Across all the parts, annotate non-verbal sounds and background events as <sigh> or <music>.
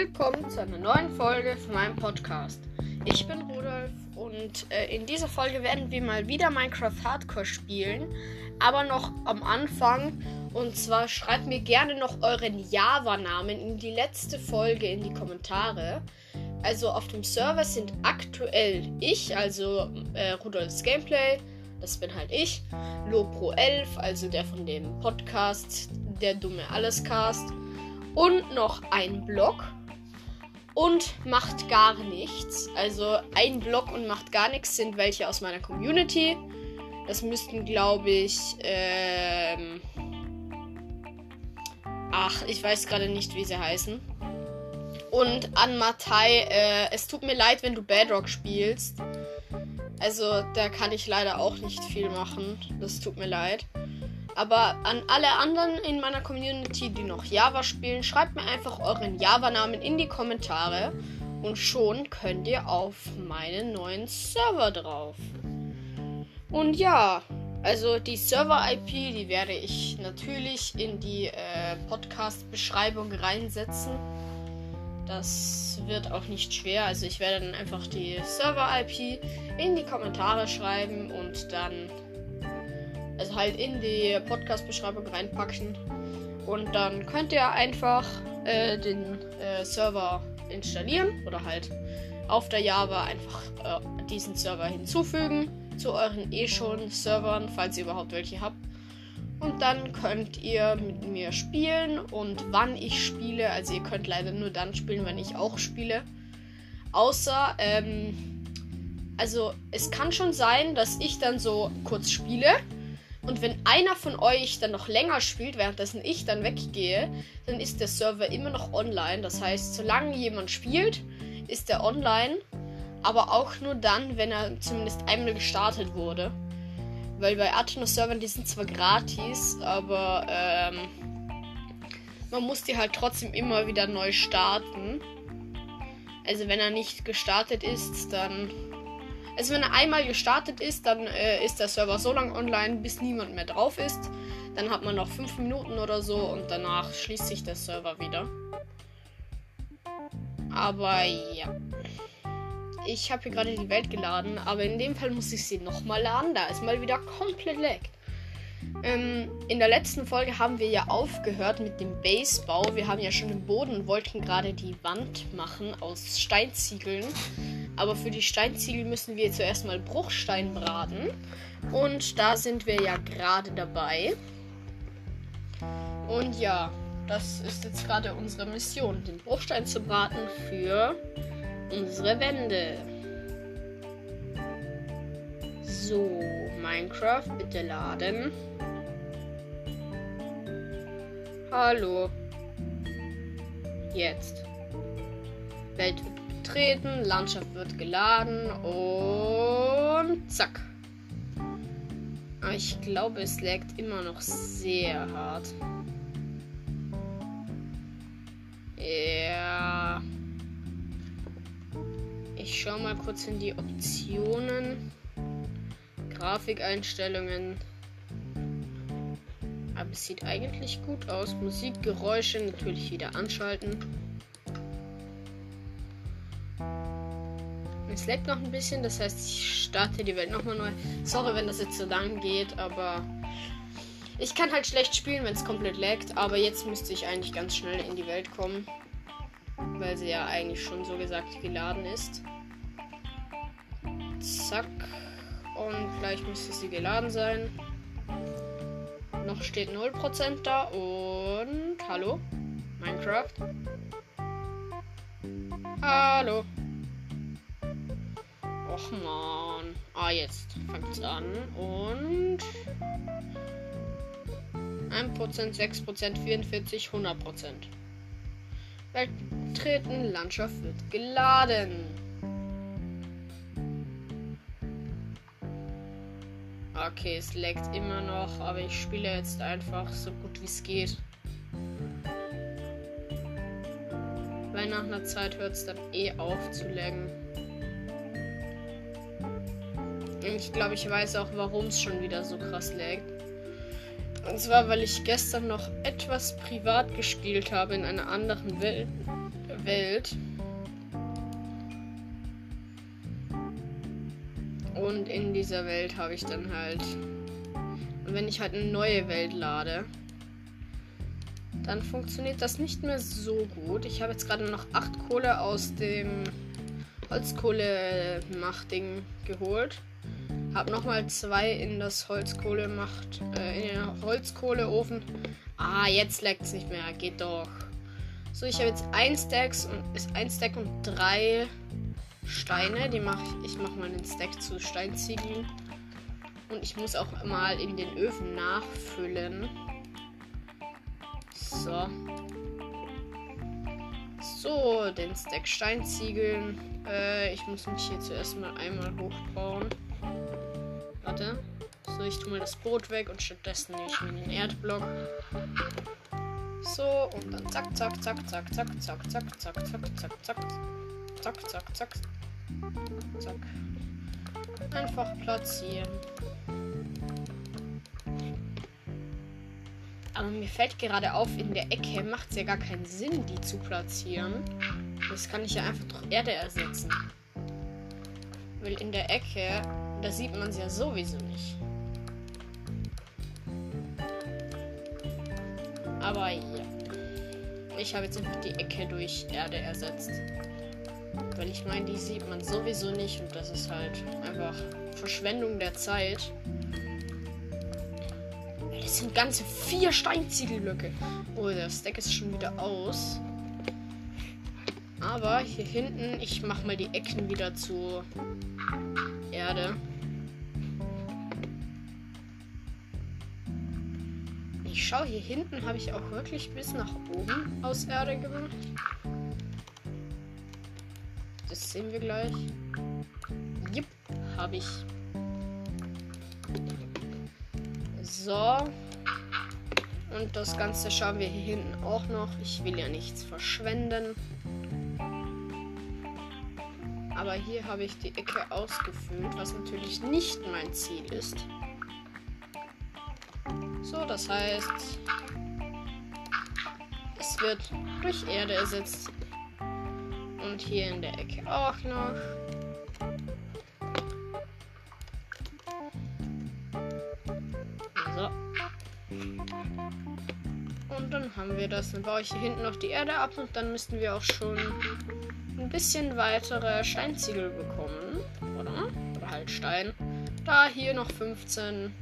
willkommen zu einer neuen Folge von meinem Podcast. Ich bin Rudolf und äh, in dieser Folge werden wir mal wieder Minecraft Hardcore spielen, aber noch am Anfang. Und zwar schreibt mir gerne noch euren Java-Namen in die letzte Folge in die Kommentare. Also auf dem Server sind aktuell ich, also äh, Rudolfs Gameplay, das bin halt ich, Lopro11, also der von dem Podcast, der dumme Allescast und noch ein Block und macht gar nichts. Also ein Block und macht gar nichts sind welche aus meiner Community. Das müssten, glaube ich, ähm ach, ich weiß gerade nicht, wie sie heißen. Und an Matai, äh, es tut mir leid, wenn du Bedrock spielst. Also, da kann ich leider auch nicht viel machen. Das tut mir leid. Aber an alle anderen in meiner Community, die noch Java spielen, schreibt mir einfach euren Java-Namen in die Kommentare und schon könnt ihr auf meinen neuen Server drauf. Und ja, also die Server-IP, die werde ich natürlich in die äh, Podcast-Beschreibung reinsetzen. Das wird auch nicht schwer. Also ich werde dann einfach die Server-IP in die Kommentare schreiben und dann also halt in die Podcast-Beschreibung reinpacken. Und dann könnt ihr einfach äh, den äh, Server installieren oder halt auf der Java einfach äh, diesen Server hinzufügen zu euren eh schon Servern, falls ihr überhaupt welche habt. Und dann könnt ihr mit mir spielen und wann ich spiele. Also ihr könnt leider nur dann spielen, wenn ich auch spiele. Außer, ähm, also es kann schon sein, dass ich dann so kurz spiele und wenn einer von euch dann noch länger spielt, währenddessen ich dann weggehe, dann ist der Server immer noch online. Das heißt, solange jemand spielt, ist er online. Aber auch nur dann, wenn er zumindest einmal gestartet wurde. Weil bei Athenos-Servern, die sind zwar gratis, aber ähm, man muss die halt trotzdem immer wieder neu starten. Also wenn er nicht gestartet ist, dann also wenn er einmal gestartet ist, dann äh, ist der Server so lange online, bis niemand mehr drauf ist. Dann hat man noch 5 Minuten oder so und danach schließt sich der Server wieder. Aber ja. Ich habe hier gerade die Welt geladen, aber in dem Fall muss ich sie nochmal laden. Da ist mal wieder komplett lag. Ähm, in der letzten Folge haben wir ja aufgehört mit dem Basebau. Wir haben ja schon den Boden und wollten gerade die Wand machen aus Steinziegeln. Aber für die Steinziegel müssen wir zuerst mal Bruchstein braten. Und da sind wir ja gerade dabei. Und ja, das ist jetzt gerade unsere Mission, den Bruchstein zu braten für unsere Wände. So, Minecraft, bitte laden. Hallo. Jetzt. Welt wird betreten, Landschaft wird geladen und zack. Ich glaube, es laggt immer noch sehr hart. Ja. Ich schaue mal kurz in die Optionen. Grafikeinstellungen. Aber es sieht eigentlich gut aus. Musikgeräusche natürlich wieder anschalten. Es leckt noch ein bisschen, das heißt, ich starte die Welt nochmal neu. Sorry, wenn das jetzt so lang geht, aber ich kann halt schlecht spielen, wenn es komplett laggt. Aber jetzt müsste ich eigentlich ganz schnell in die Welt kommen, weil sie ja eigentlich schon so gesagt geladen ist. Zack. Und gleich müsste sie geladen sein. Noch steht 0% da und hallo Minecraft. Hallo. Och man. Ah, jetzt fängt an. Und 1%, 6%, 44, 100%. Welt Landschaft wird geladen. Okay, es leckt immer noch, aber ich spiele jetzt einfach so gut wie es geht. Weil nach einer Zeit hört es dann eh auf zu laggen. Ich glaube, ich weiß auch, warum es schon wieder so krass laggt. Und zwar, weil ich gestern noch etwas privat gespielt habe in einer anderen Welt. Welt. Und in dieser Welt habe ich dann halt. Und wenn ich halt eine neue Welt lade, dann funktioniert das nicht mehr so gut. Ich habe jetzt gerade noch 8 Kohle aus dem Holzkohle-Machtding geholt. Hab nochmal zwei in das Holzkohle macht, äh, in den Holzkohleofen. Ah, jetzt leckt es nicht mehr. Geht doch. So, ich habe jetzt ein Stack und ist ein Stack und drei Steine. Die mache ich. Ich mache mal den Stack zu Steinziegeln. Und ich muss auch mal in den Öfen nachfüllen. So. So, den Stack Steinziegeln. Äh, ich muss mich hier zuerst mal einmal hochbauen. Warte. So, ich tue mal das Boot weg und stattdessen nehme ich mir den Erdblock. So, und dann zack, zack, zack, zack, zack, zack, zack, zack, zack, zack, zack, zack, zack, zack, zack. Einfach platzieren. Aber mir fällt gerade auf, in der Ecke macht es ja gar keinen Sinn, die zu platzieren. Das kann ich ja einfach durch Erde ersetzen. Weil in der Ecke da sieht man es ja sowieso nicht. Aber ja. Ich habe jetzt einfach die Ecke durch Erde ersetzt. Weil ich meine, die sieht man sowieso nicht und das ist halt einfach Verschwendung der Zeit. Das sind ganze vier Steinziegelblöcke. Oh, der Stack ist schon wieder aus. Aber hier hinten, ich mache mal die Ecken wieder zu Erde. Ich schaue hier hinten, habe ich auch wirklich bis nach oben aus Erde gemacht. Das sehen wir gleich. Jupp, habe ich. So. Und das Ganze schauen wir hier hinten auch noch. Ich will ja nichts verschwenden. Aber hier habe ich die Ecke ausgefüllt, was natürlich nicht mein Ziel ist. So, das heißt, es wird durch Erde ersetzt. Und hier in der Ecke auch noch. So. Und dann haben wir das. Dann baue ich hier hinten noch die Erde ab und dann müssten wir auch schon ein bisschen weitere Steinziegel bekommen. Oder? Oder halt Stein. Da hier noch 15.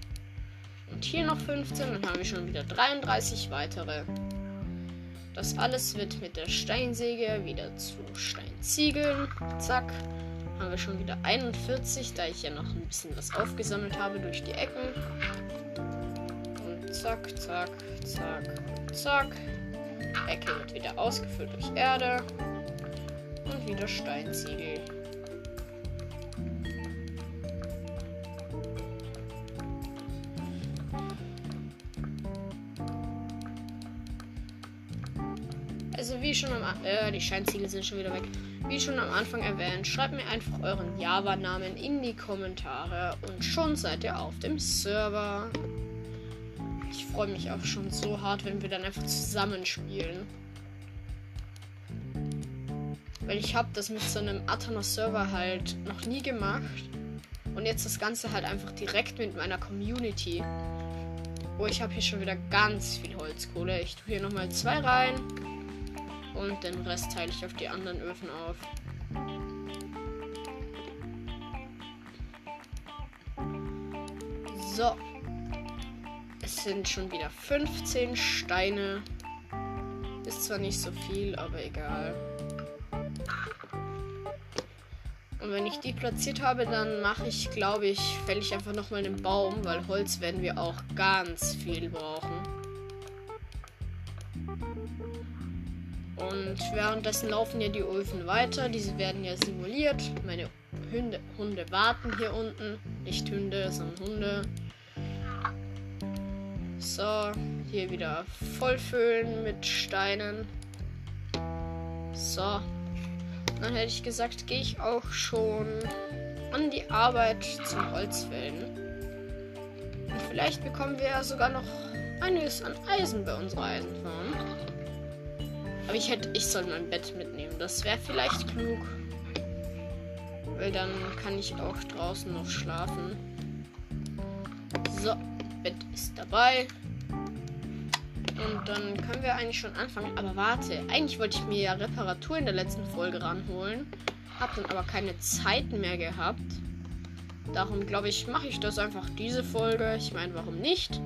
Und hier noch 15. Dann haben wir schon wieder 33 weitere. Das alles wird mit der Steinsäge wieder zu Steinziegeln. Zack. Haben wir schon wieder 41, da ich ja noch ein bisschen was aufgesammelt habe durch die Ecken. Und zack, zack, zack, zack. Ecke wird wieder ausgefüllt durch Erde. Und wieder Steinziegel. Also wie schon am äh, die Scheinziele sind schon wieder weg. Wie schon am Anfang erwähnt, schreibt mir einfach euren Java-Namen in die Kommentare und schon seid ihr auf dem Server. Ich freue mich auch schon so hart, wenn wir dann einfach zusammenspielen. Weil ich habe das mit so einem Atana-Server halt noch nie gemacht. Und jetzt das Ganze halt einfach direkt mit meiner Community. Oh, ich habe hier schon wieder ganz viel Holzkohle. Ich tue hier nochmal zwei rein. Und den Rest teile ich auf die anderen Öfen auf. So. Es sind schon wieder 15 Steine. Ist zwar nicht so viel, aber egal. Und wenn ich die platziert habe, dann mache ich, glaube ich, fälle ich einfach nochmal einen Baum, weil Holz werden wir auch ganz viel brauchen. Und währenddessen laufen ja die Öfen weiter. Diese werden ja simuliert. Meine Hunde, Hunde warten hier unten. Nicht Hunde, sondern Hunde. So, hier wieder vollfüllen mit Steinen. So. Dann hätte ich gesagt, gehe ich auch schon an die Arbeit zum Holzfällen. Und vielleicht bekommen wir ja sogar noch einiges an Eisen bei unserer Eisenfarm. Aber ich hätte, ich soll mein Bett mitnehmen. Das wäre vielleicht klug. Weil dann kann ich auch draußen noch schlafen. So, Bett ist dabei. Und dann können wir eigentlich schon anfangen. Aber warte, eigentlich wollte ich mir ja Reparatur in der letzten Folge ranholen. Hab dann aber keine Zeit mehr gehabt. Darum glaube ich, mache ich das einfach diese Folge. Ich meine, warum nicht?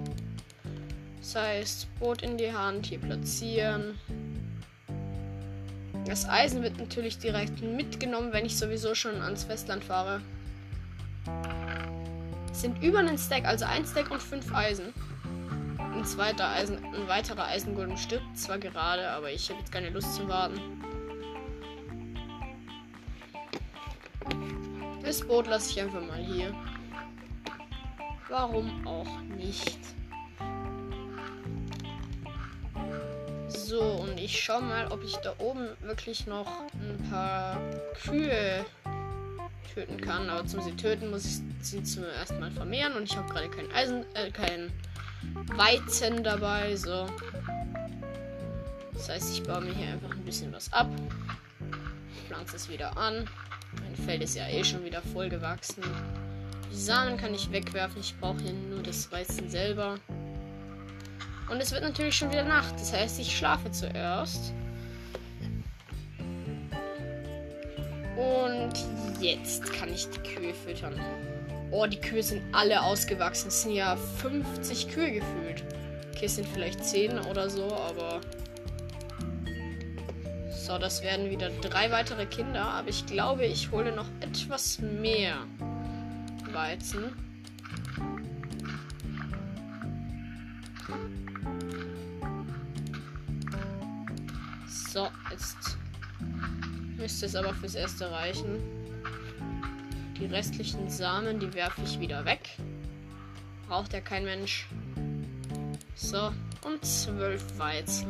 Das heißt, Boot in die Hand, hier platzieren. Das Eisen wird natürlich direkt mitgenommen, wenn ich sowieso schon ans Festland fahre. Es sind über einen Stack, also ein Stack und fünf Eisen. Ein zweiter Eisen, ein weiterer Eisengolem stirbt zwar gerade, aber ich habe jetzt keine Lust zu warten. Das Boot lasse ich einfach mal hier. Warum auch nicht? So, und ich schau mal, ob ich da oben wirklich noch ein paar Kühe töten kann. Aber zum sie töten muss ich sie zuerst mal vermehren. Und ich habe gerade kein Eisen, äh, kein Weizen dabei. So. Das heißt, ich baue mir hier einfach ein bisschen was ab. Pflanze es wieder an. Mein Feld ist ja eh schon wieder voll gewachsen. Die Samen kann ich wegwerfen. Ich brauche hier nur das Weizen selber. Und es wird natürlich schon wieder Nacht. Das heißt, ich schlafe zuerst. Und jetzt kann ich die Kühe füttern. Oh, die Kühe sind alle ausgewachsen. Es sind ja 50 Kühe gefühlt. Okay, es sind vielleicht 10 oder so, aber. So, das werden wieder drei weitere Kinder. Aber ich glaube, ich hole noch etwas mehr Weizen. So, jetzt müsste es aber fürs erste reichen. Die restlichen Samen, die werfe ich wieder weg. Braucht ja kein Mensch. So, und zwölf Weizen.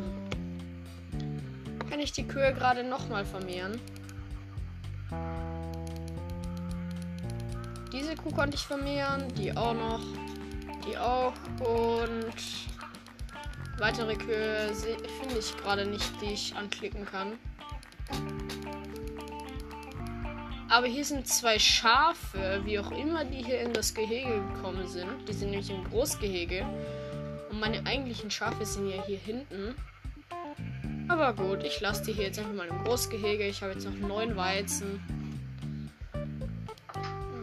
Kann ich die Kühe gerade nochmal vermehren? Diese Kuh konnte ich vermehren, die auch noch, die auch und Weitere Kühe finde ich gerade nicht, die ich anklicken kann. Aber hier sind zwei Schafe, wie auch immer die hier in das Gehege gekommen sind. Die sind nämlich im Großgehege. Und meine eigentlichen Schafe sind ja hier hinten. Aber gut, ich lasse die hier jetzt einfach mal im Großgehege. Ich habe jetzt noch neun Weizen.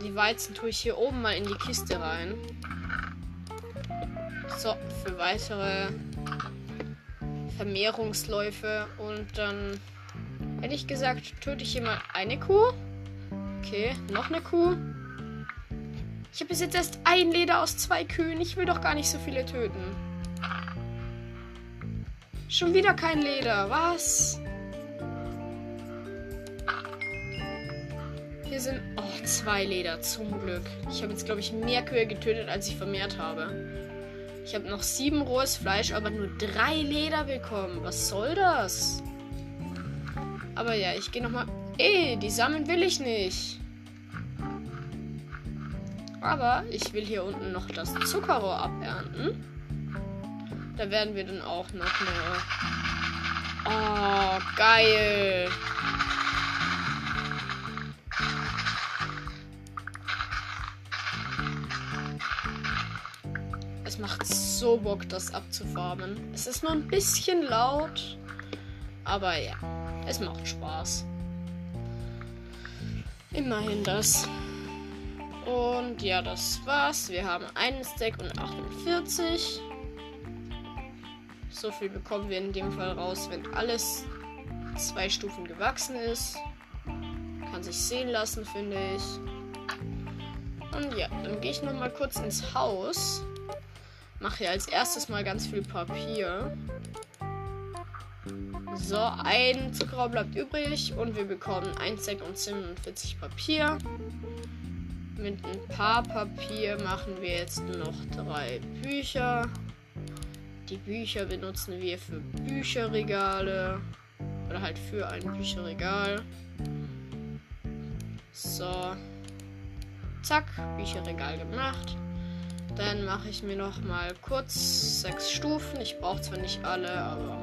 Die Weizen tue ich hier oben mal in die Kiste rein. So, für weitere Vermehrungsläufe. Und dann hätte ich gesagt, töte ich hier mal eine Kuh. Okay, noch eine Kuh. Ich habe bis jetzt erst ein Leder aus zwei Kühen. Ich will doch gar nicht so viele töten. Schon wieder kein Leder. Was? Hier sind oh, zwei Leder, zum Glück. Ich habe jetzt, glaube ich, mehr Kühe getötet, als ich vermehrt habe. Ich habe noch sieben rohes Fleisch, aber nur drei Leder bekommen. Was soll das? Aber ja, ich gehe nochmal. Ey, die Samen will ich nicht. Aber ich will hier unten noch das Zuckerrohr abernten. Da werden wir dann auch noch eine. Oh, geil. Macht so Bock, das abzufarmen. Es ist nur ein bisschen laut, aber ja, es macht Spaß. Immerhin das. Und ja, das war's. Wir haben einen Stack und 48. So viel bekommen wir in dem Fall raus, wenn alles zwei Stufen gewachsen ist. Kann sich sehen lassen, finde ich. Und ja, dann gehe ich noch mal kurz ins Haus. Mache hier als erstes mal ganz viel Papier. So, ein Zuckerrohr bleibt übrig und wir bekommen 1 Sack und 47 Papier. Mit ein paar Papier machen wir jetzt noch drei Bücher. Die Bücher benutzen wir für Bücherregale. Oder halt für ein Bücherregal. So. Zack, Bücherregal gemacht. Dann mache ich mir noch mal kurz sechs Stufen. Ich brauche zwar nicht alle, aber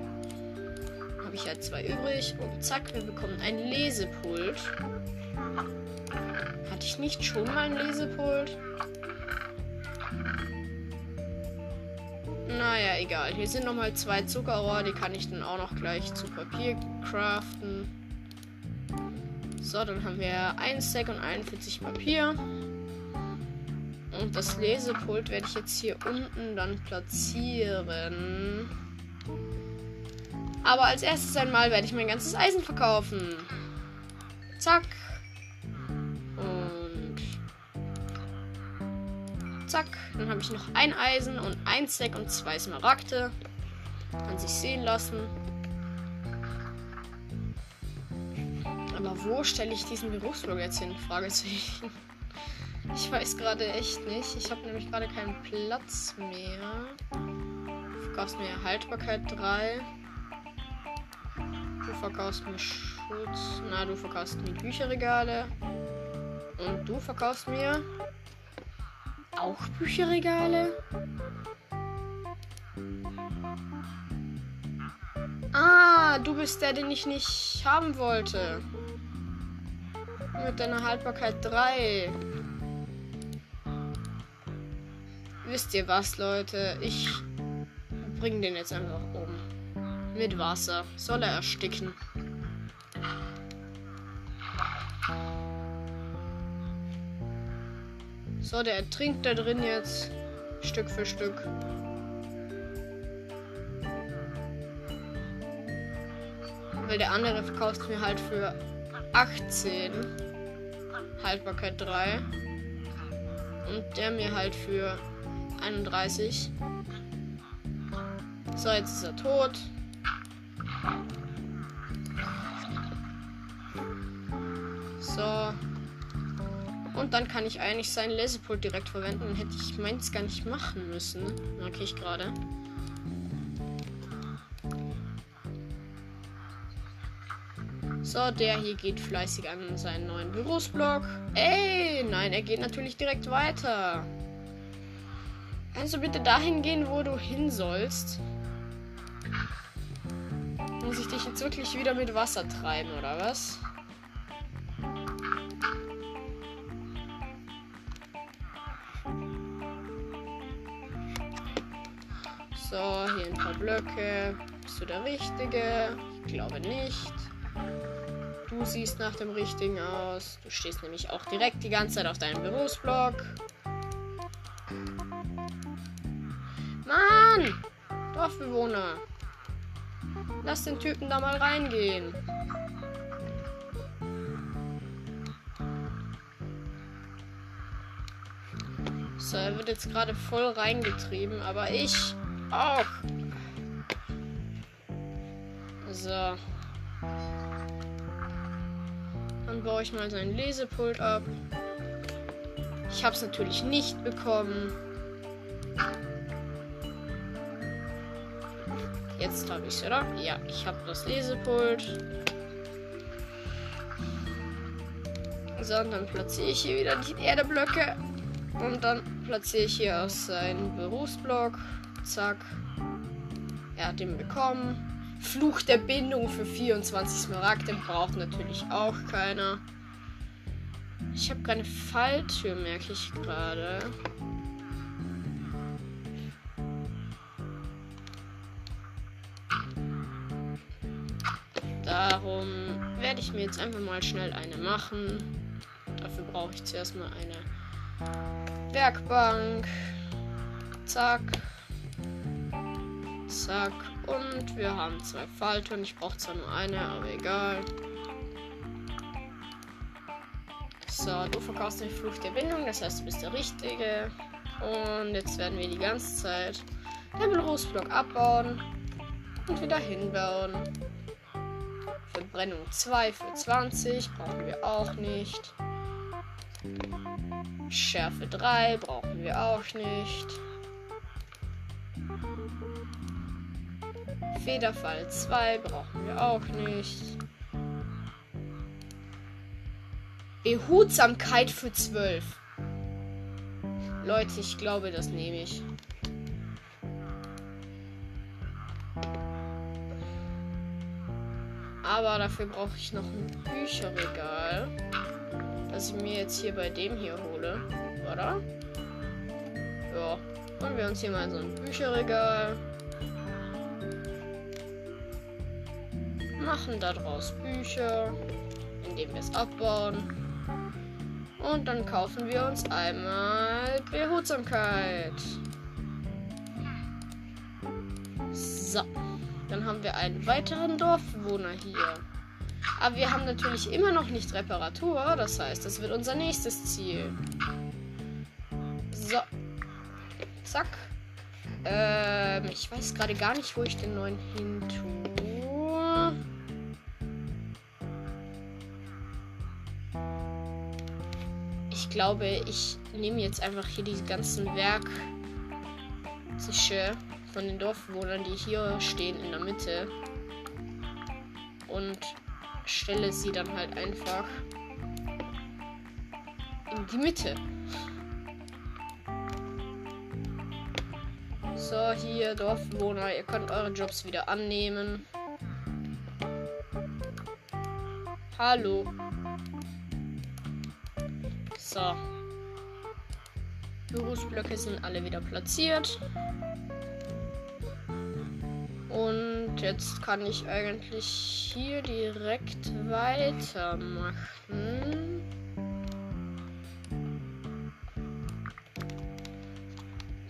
habe ich halt zwei übrig. Und zack, wir bekommen ein Lesepult. Hatte ich nicht schon mal ein Lesepult? Naja, egal. Hier sind nochmal zwei Zuckerrohr. Die kann ich dann auch noch gleich zu Papier craften. So, dann haben wir ein Stack und 41 Papier. Und das Lesepult werde ich jetzt hier unten dann platzieren. Aber als erstes einmal werde ich mein ganzes Eisen verkaufen. Zack. Und zack. Dann habe ich noch ein Eisen und ein Stack und zwei Smaragde. Kann sich sehen lassen. Aber wo stelle ich diesen Berufsblog jetzt hin? Fragezeichen. Ich weiß gerade echt nicht. Ich habe nämlich gerade keinen Platz mehr. Du verkaufst mir Haltbarkeit 3. Du verkaufst mir Schutz. Na, du verkaufst mir Bücherregale. Und du verkaufst mir auch Bücherregale. Ah, du bist der, den ich nicht haben wollte. Mit deiner Haltbarkeit 3. Wisst ihr was, Leute? Ich bringe den jetzt einfach um. Mit Wasser. Soll er ersticken. So, der ertrinkt da drin jetzt. Stück für Stück. Weil der andere verkauft mir halt für 18. Haltbarkeit 3. Und der mir halt für 31. So, jetzt ist er tot. So. Und dann kann ich eigentlich sein Lesepult direkt verwenden. Dann hätte ich meins gar nicht machen müssen. Merke ich gerade. So, der hier geht fleißig an seinen neuen Berufsblock. Ey, nein, er geht natürlich direkt weiter. Kannst du bitte dahin gehen, wo du hin sollst? Muss ich dich jetzt wirklich wieder mit Wasser treiben, oder was? So, hier ein paar Blöcke. Bist du der Richtige? Ich glaube nicht. Du siehst nach dem Richtigen aus. Du stehst nämlich auch direkt die ganze Zeit auf deinem Berufsblock. Mann! Dorfbewohner. Lass den Typen da mal reingehen. So, er wird jetzt gerade voll reingetrieben, aber ich auch. So. Dann baue ich mal sein Lesepult ab. Ich habe es natürlich nicht bekommen. Jetzt habe ich es, oder? Ja, ich habe das Lesepult. So, und dann platziere ich hier wieder die Erdeblöcke. Und dann platziere ich hier auch seinen Berufsblock. Zack. Er hat ihn bekommen. Fluch der Bindung für 24 Smaragde braucht natürlich auch keiner. Ich habe keine Falltür, merke ich gerade. Darum werde ich mir jetzt einfach mal schnell eine machen. Dafür brauche ich zuerst mal eine Werkbank. Zack. Zack. Und wir haben zwei Falltüren. Ich brauche zwar nur eine, aber egal. So, du verkaufst den Fluch der Bindung, das heißt, du bist der Richtige. Und jetzt werden wir die ganze Zeit den Berufsblock abbauen und wieder hinbauen. Verbrennung 2 für 20 brauchen wir auch nicht. Schärfe 3 brauchen wir auch nicht. Federfall 2 brauchen wir auch nicht. Behutsamkeit für 12. Leute, ich glaube, das nehme ich. Aber dafür brauche ich noch ein Bücherregal. Das ich mir jetzt hier bei dem hier hole. Oder? Ja. Holen wir uns hier mal so ein Bücherregal. Machen daraus Bücher, indem wir es abbauen. Und dann kaufen wir uns einmal Behutsamkeit. So. Dann haben wir einen weiteren Dorfbewohner hier. Aber wir haben natürlich immer noch nicht Reparatur. Das heißt, das wird unser nächstes Ziel. So. Zack. Ähm, ich weiß gerade gar nicht, wo ich den neuen hin tue. Ich glaube, ich nehme jetzt einfach hier die ganzen Werktische von den Dorfbewohnern, die hier stehen in der Mitte. Und stelle sie dann halt einfach in die Mitte. So, hier Dorfbewohner, ihr könnt eure Jobs wieder annehmen. Hallo. So. Bürosblöcke sind alle wieder platziert. Und jetzt kann ich eigentlich hier direkt weitermachen.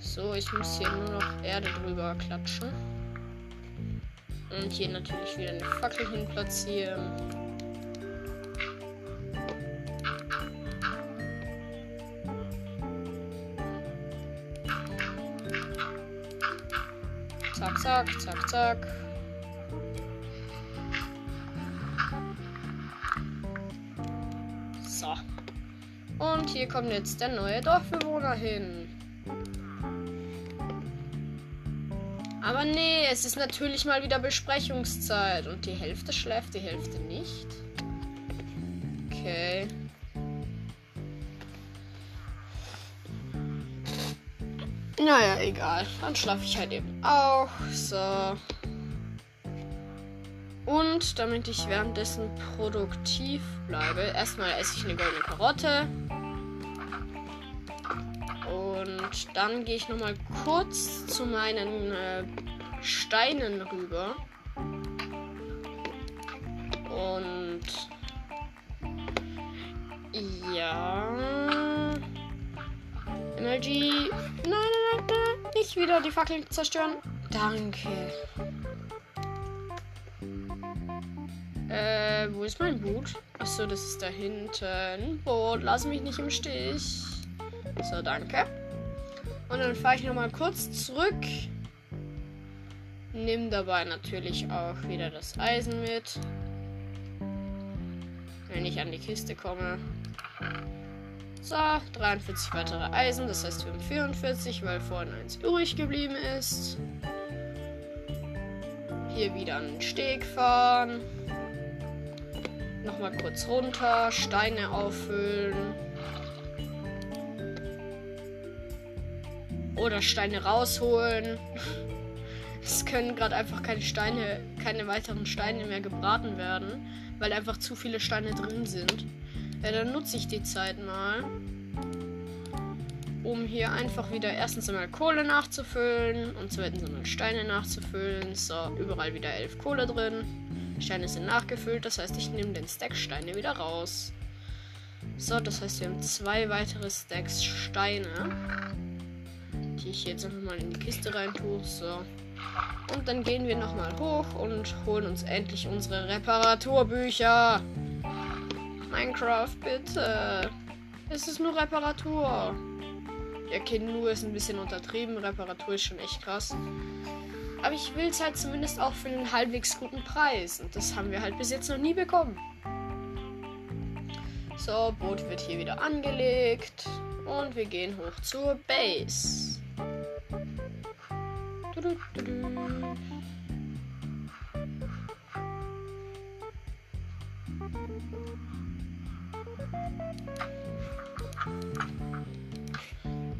So, ich muss hier nur noch Erde drüber klatschen. Und hier natürlich wieder eine Fackel hin platzieren. Zack, zack, zack. So. Und hier kommt jetzt der neue Dorfbewohner hin. Aber nee, es ist natürlich mal wieder Besprechungszeit. Und die Hälfte schläft, die Hälfte nicht. Okay. Naja, egal. Dann schlafe ich halt eben auch. So. Und damit ich währenddessen produktiv bleibe, erstmal esse ich eine goldene Karotte. Und dann gehe ich nochmal kurz zu meinen äh, Steinen rüber. Und ja. Energy. Nein, nein, nein, nein. Nicht wieder die Fackeln zerstören. Danke. Äh, wo ist mein Boot? Achso, das ist da hinten. Boot, lass mich nicht im Stich. So, danke. Und dann fahre ich nochmal kurz zurück. Nimm dabei natürlich auch wieder das Eisen mit. Wenn ich an die Kiste komme. So, 43 weitere Eisen. Das heißt, wir haben 44, weil vorhin eins übrig geblieben ist. Hier wieder den Steg fahren. Nochmal kurz runter. Steine auffüllen. Oder Steine rausholen. <laughs> Es können gerade einfach keine Steine, keine weiteren Steine mehr gebraten werden, weil einfach zu viele Steine drin sind. Ja, dann nutze ich die Zeit mal, um hier einfach wieder erstens einmal Kohle nachzufüllen und zweitens einmal Steine nachzufüllen. So, überall wieder elf Kohle drin. Steine sind nachgefüllt, das heißt, ich nehme den Stack Steine wieder raus. So, das heißt, wir haben zwei weitere Stacks Steine die ich jetzt einfach mal in die Kiste rein tue. So. Und dann gehen wir nochmal hoch und holen uns endlich unsere Reparaturbücher. Minecraft, bitte. Es ist nur Reparatur. Ja, okay, nur ist ein bisschen untertrieben. Reparatur ist schon echt krass. Aber ich will es halt zumindest auch für einen halbwegs guten Preis. Und das haben wir halt bis jetzt noch nie bekommen. So, Boot wird hier wieder angelegt. Und wir gehen hoch zur Base.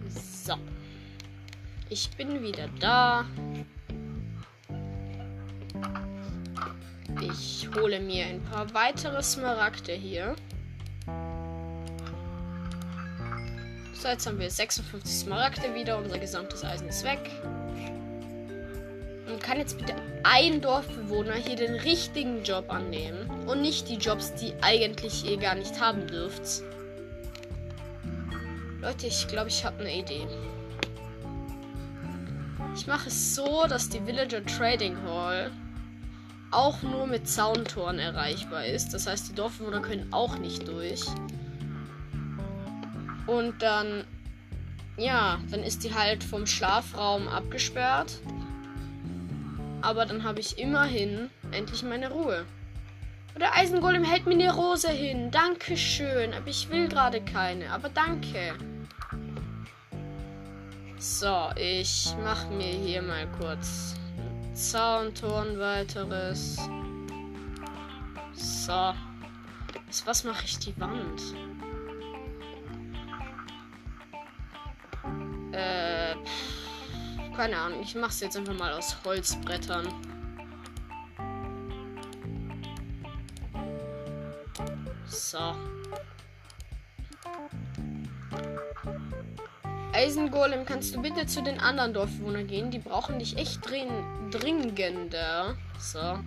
So. Ich bin wieder da. Ich hole mir ein paar weitere Smaragde hier. So, jetzt haben wir 56 Smaragde wieder. Unser gesamtes Eisen ist weg. Und kann jetzt bitte ein Dorfbewohner hier den richtigen Job annehmen und nicht die Jobs, die eigentlich ihr gar nicht haben dürft. Leute, ich glaube, ich habe eine Idee. Ich mache es so, dass die Villager Trading Hall auch nur mit Zauntoren erreichbar ist. Das heißt, die Dorfbewohner können auch nicht durch. Und dann, ja, dann ist die halt vom Schlafraum abgesperrt. Aber dann habe ich immerhin endlich meine Ruhe. Der Eisengolem hält mir eine Rose hin. Dankeschön. Aber ich will gerade keine. Aber danke. So, ich mache mir hier mal kurz ein Zauntor weiteres. So. was mache ich die Wand? Äh, keine Ahnung. Ich mache es jetzt einfach mal aus Holzbrettern. So. Eisengolem, kannst du bitte zu den anderen Dorfbewohnern gehen? Die brauchen dich echt drin dringender. So.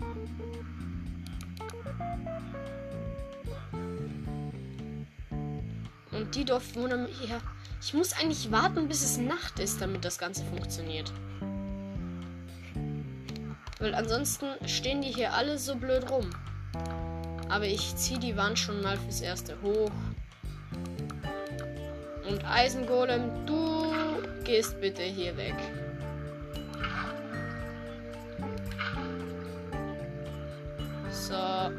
Und die Dorfbewohner hier. Ich muss eigentlich warten, bis es Nacht ist, damit das Ganze funktioniert. Weil ansonsten stehen die hier alle so blöd rum. Aber ich ziehe die Wand schon mal fürs Erste hoch. Und Eisengolem, du gehst bitte hier weg. So.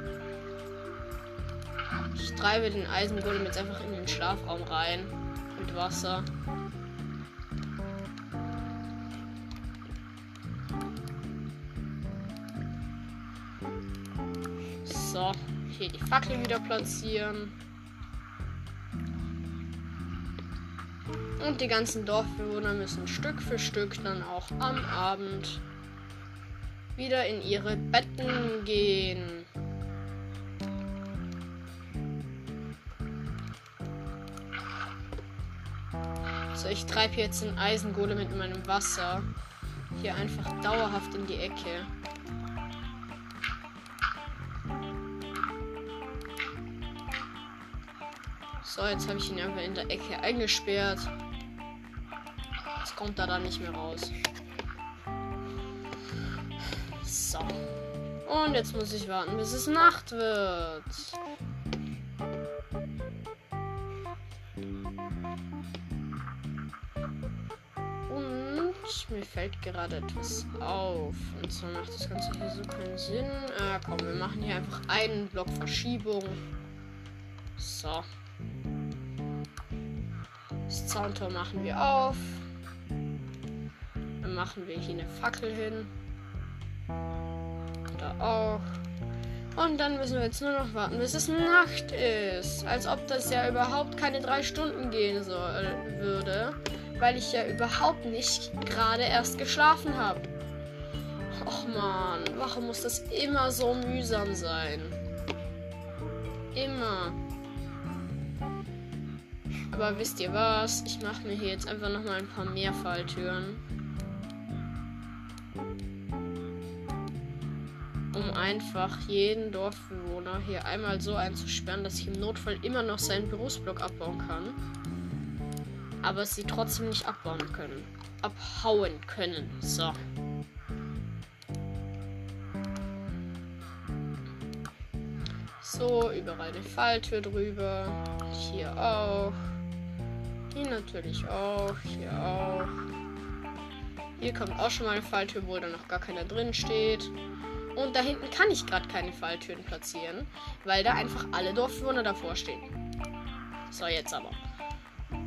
Ich treibe den Eisengolem jetzt einfach in den Schlafraum rein. Wasser. So. Hier die Fackel wieder platzieren. Und die ganzen Dorfbewohner müssen Stück für Stück dann auch am Abend wieder in ihre Betten gehen. Ich treibe jetzt den Eisengolem mit meinem Wasser hier einfach dauerhaft in die Ecke. So, jetzt habe ich ihn einfach in der Ecke eingesperrt kommt er dann nicht mehr raus. So. Und jetzt muss ich warten, bis es Nacht wird. Mir fällt gerade etwas auf. Und zwar macht das Ganze hier so keinen Sinn. Ah, komm, wir machen hier einfach einen Block Verschiebung. So. Das Zauntor machen wir auf machen wir hier eine Fackel hin. Da auch. Und dann müssen wir jetzt nur noch warten, bis es Nacht ist. Als ob das ja überhaupt keine drei Stunden gehen soll, würde. Weil ich ja überhaupt nicht gerade erst geschlafen habe. Och man, warum muss das immer so mühsam sein? Immer. Aber wisst ihr was? Ich mache mir hier jetzt einfach noch mal ein paar mehr Falltüren. um einfach jeden Dorfbewohner hier einmal so einzusperren, dass ich im Notfall immer noch seinen Berufsblock abbauen kann. Aber sie trotzdem nicht abbauen können. Abhauen können. So. So, überall eine Falltür drüber. Hier auch. Hier natürlich auch. Hier auch. Hier kommt auch schon mal eine Falltür, wo da noch gar keiner drin steht. Und da hinten kann ich gerade keine Falltüren platzieren, weil da einfach alle Dorfbewohner davor stehen. So, jetzt aber.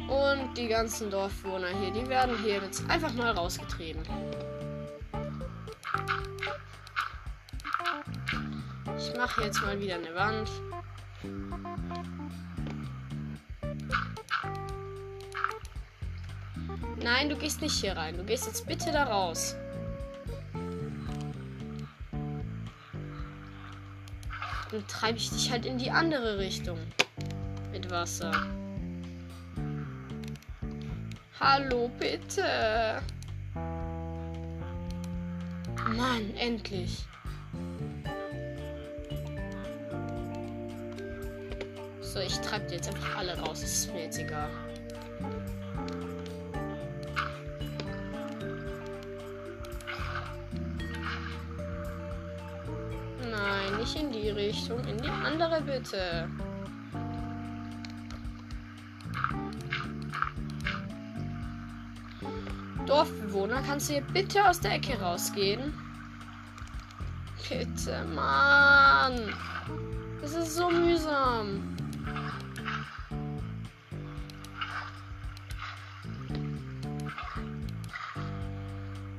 Und die ganzen Dorfbewohner hier, die werden hier jetzt einfach mal rausgetrieben. Ich mache jetzt mal wieder eine Wand. Nein, du gehst nicht hier rein. Du gehst jetzt bitte da raus. Dann treibe ich dich halt in die andere Richtung. Mit Wasser. Hallo, bitte. Mann, endlich. So, ich treibe jetzt einfach alle raus. Das ist mir jetzt egal. Nein, nicht in die Richtung. In die andere bitte. Dorfbewohner, kannst du hier bitte aus der Ecke rausgehen? Bitte, Mann. Das ist so mühsam.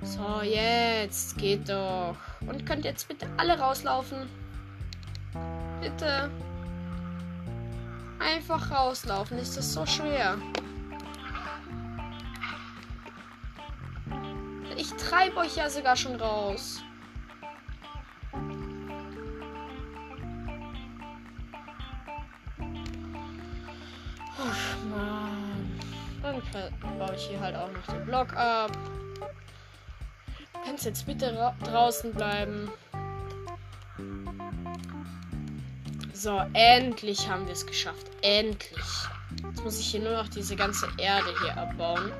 So, jetzt geht doch. Und könnt jetzt bitte alle rauslaufen? Bitte. Einfach rauslaufen. Ist das so schwer? Treibe euch ja sogar schon raus. Oh Mann. Dann baue ich hier halt auch noch den Block ab. Kannst jetzt bitte draußen bleiben. So, endlich haben wir es geschafft. Endlich. Jetzt muss ich hier nur noch diese ganze Erde hier abbauen.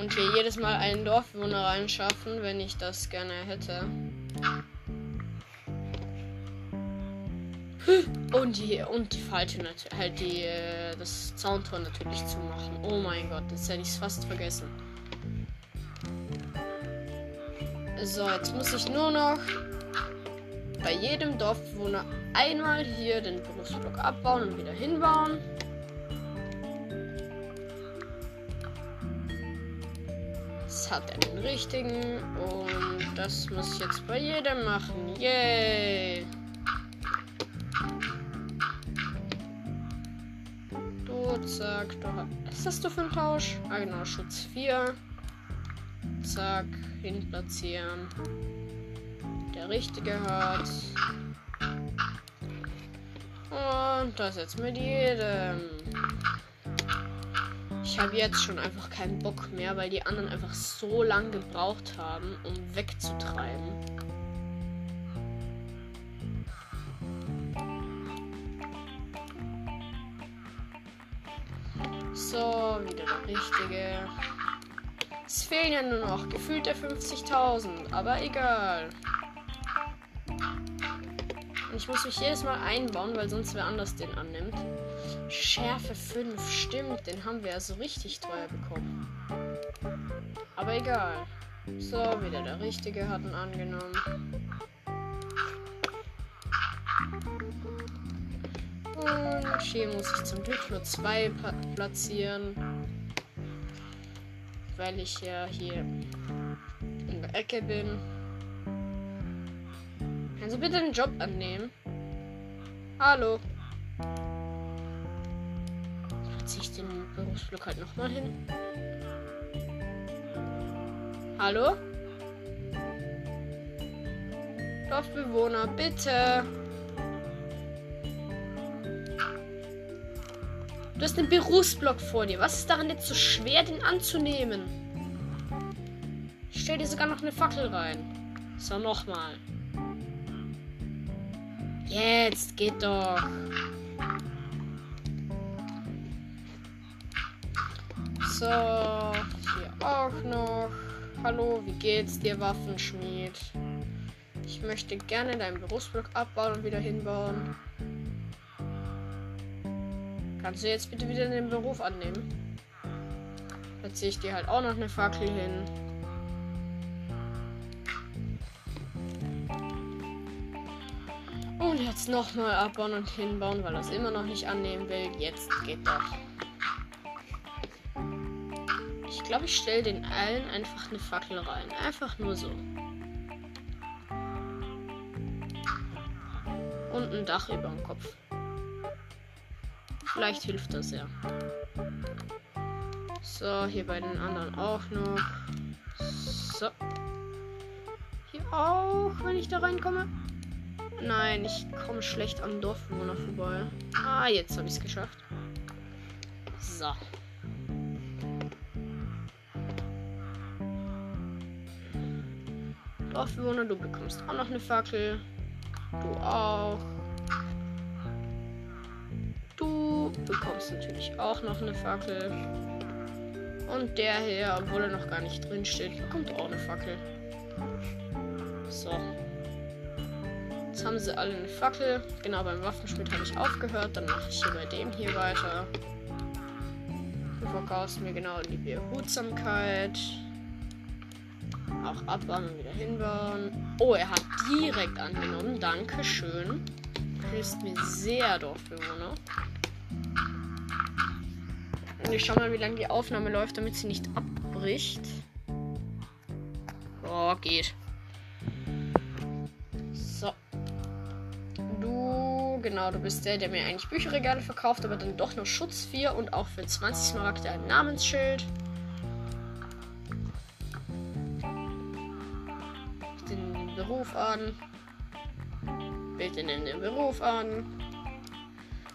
Und hier jedes Mal einen Dorfbewohner reinschaffen, wenn ich das gerne hätte. Und die, und die natürlich, halt die, äh, das Zauntor natürlich zu machen. Oh mein Gott, jetzt hätte ich es fast vergessen. So, jetzt muss ich nur noch bei jedem Dorfbewohner einmal hier den Berufsblock abbauen und wieder hinbauen. Hat er den richtigen und das muss ich jetzt bei jedem machen. Yay! Du, zack, du hast. Was hast du für einen Tausch? Ah, genau, Schutz 4. Zack, hin platzieren. Der richtige hat. Und das jetzt mit jedem. Ich habe jetzt schon einfach keinen Bock mehr, weil die anderen einfach so lange gebraucht haben, um wegzutreiben. So, wieder der richtige. Es fehlen ja nur noch gefühlte 50.000, aber egal. Und ich muss mich jedes Mal einbauen, weil sonst wer anders den annimmt. Schärfe 5, stimmt, den haben wir ja so richtig teuer bekommen. Aber egal. So, wieder der Richtige hat ihn angenommen. Und hier muss ich zum Glück nur zwei platzieren weil ich ja hier in der Ecke bin. Kannst du bitte den Job annehmen? Hallo. Ziehe ich den Berufsblock halt nochmal hin. Hallo? Dorfbewohner, bitte. Du hast einen Berufsblock vor dir. Was ist daran jetzt so schwer, den anzunehmen? Ich stell dir sogar noch eine Fackel rein. So, nochmal. Jetzt geht doch. So, hier auch noch. Hallo, wie geht's dir, Waffenschmied? Ich möchte gerne deinen Berufsblock abbauen und wieder hinbauen. Kannst du jetzt bitte wieder den Beruf annehmen? Jetzt ziehe ich dir halt auch noch eine Fackel hin. Und jetzt nochmal abbauen und hinbauen, weil er es immer noch nicht annehmen will. Jetzt geht doch. Glaube, ich stelle den allen einfach eine Fackel rein. Einfach nur so. Und ein Dach über dem Kopf. Vielleicht hilft das ja. So, hier bei den anderen auch noch. So. Hier auch, wenn ich da reinkomme. Nein, ich komme schlecht am Dorfbewohner vorbei. Ah, jetzt habe ich es geschafft. So. Dorfbewohner, du bekommst auch noch eine Fackel. Du auch. Du bekommst natürlich auch noch eine Fackel. Und der hier, obwohl er noch gar nicht drin steht, bekommt auch eine Fackel. So. Jetzt haben sie alle eine Fackel. Genau, beim Waffenschmied habe ich aufgehört. Dann mache ich hier bei dem hier weiter. Du verkaufst mir genau die Behutsamkeit. Auch abbauen und wieder hinbauen. Oh, er hat direkt angenommen. Dankeschön. Du hilfst mir sehr, Dorfbewohner. Und ich schau mal, wie lange die Aufnahme läuft, damit sie nicht abbricht. Oh, geht. So. Du, genau, du bist der, der mir eigentlich Bücherregale verkauft, aber dann doch noch Schutz 4 und auch für 20 Smaragde ein Namensschild. Beruf an. Bitte nimm den Beruf an.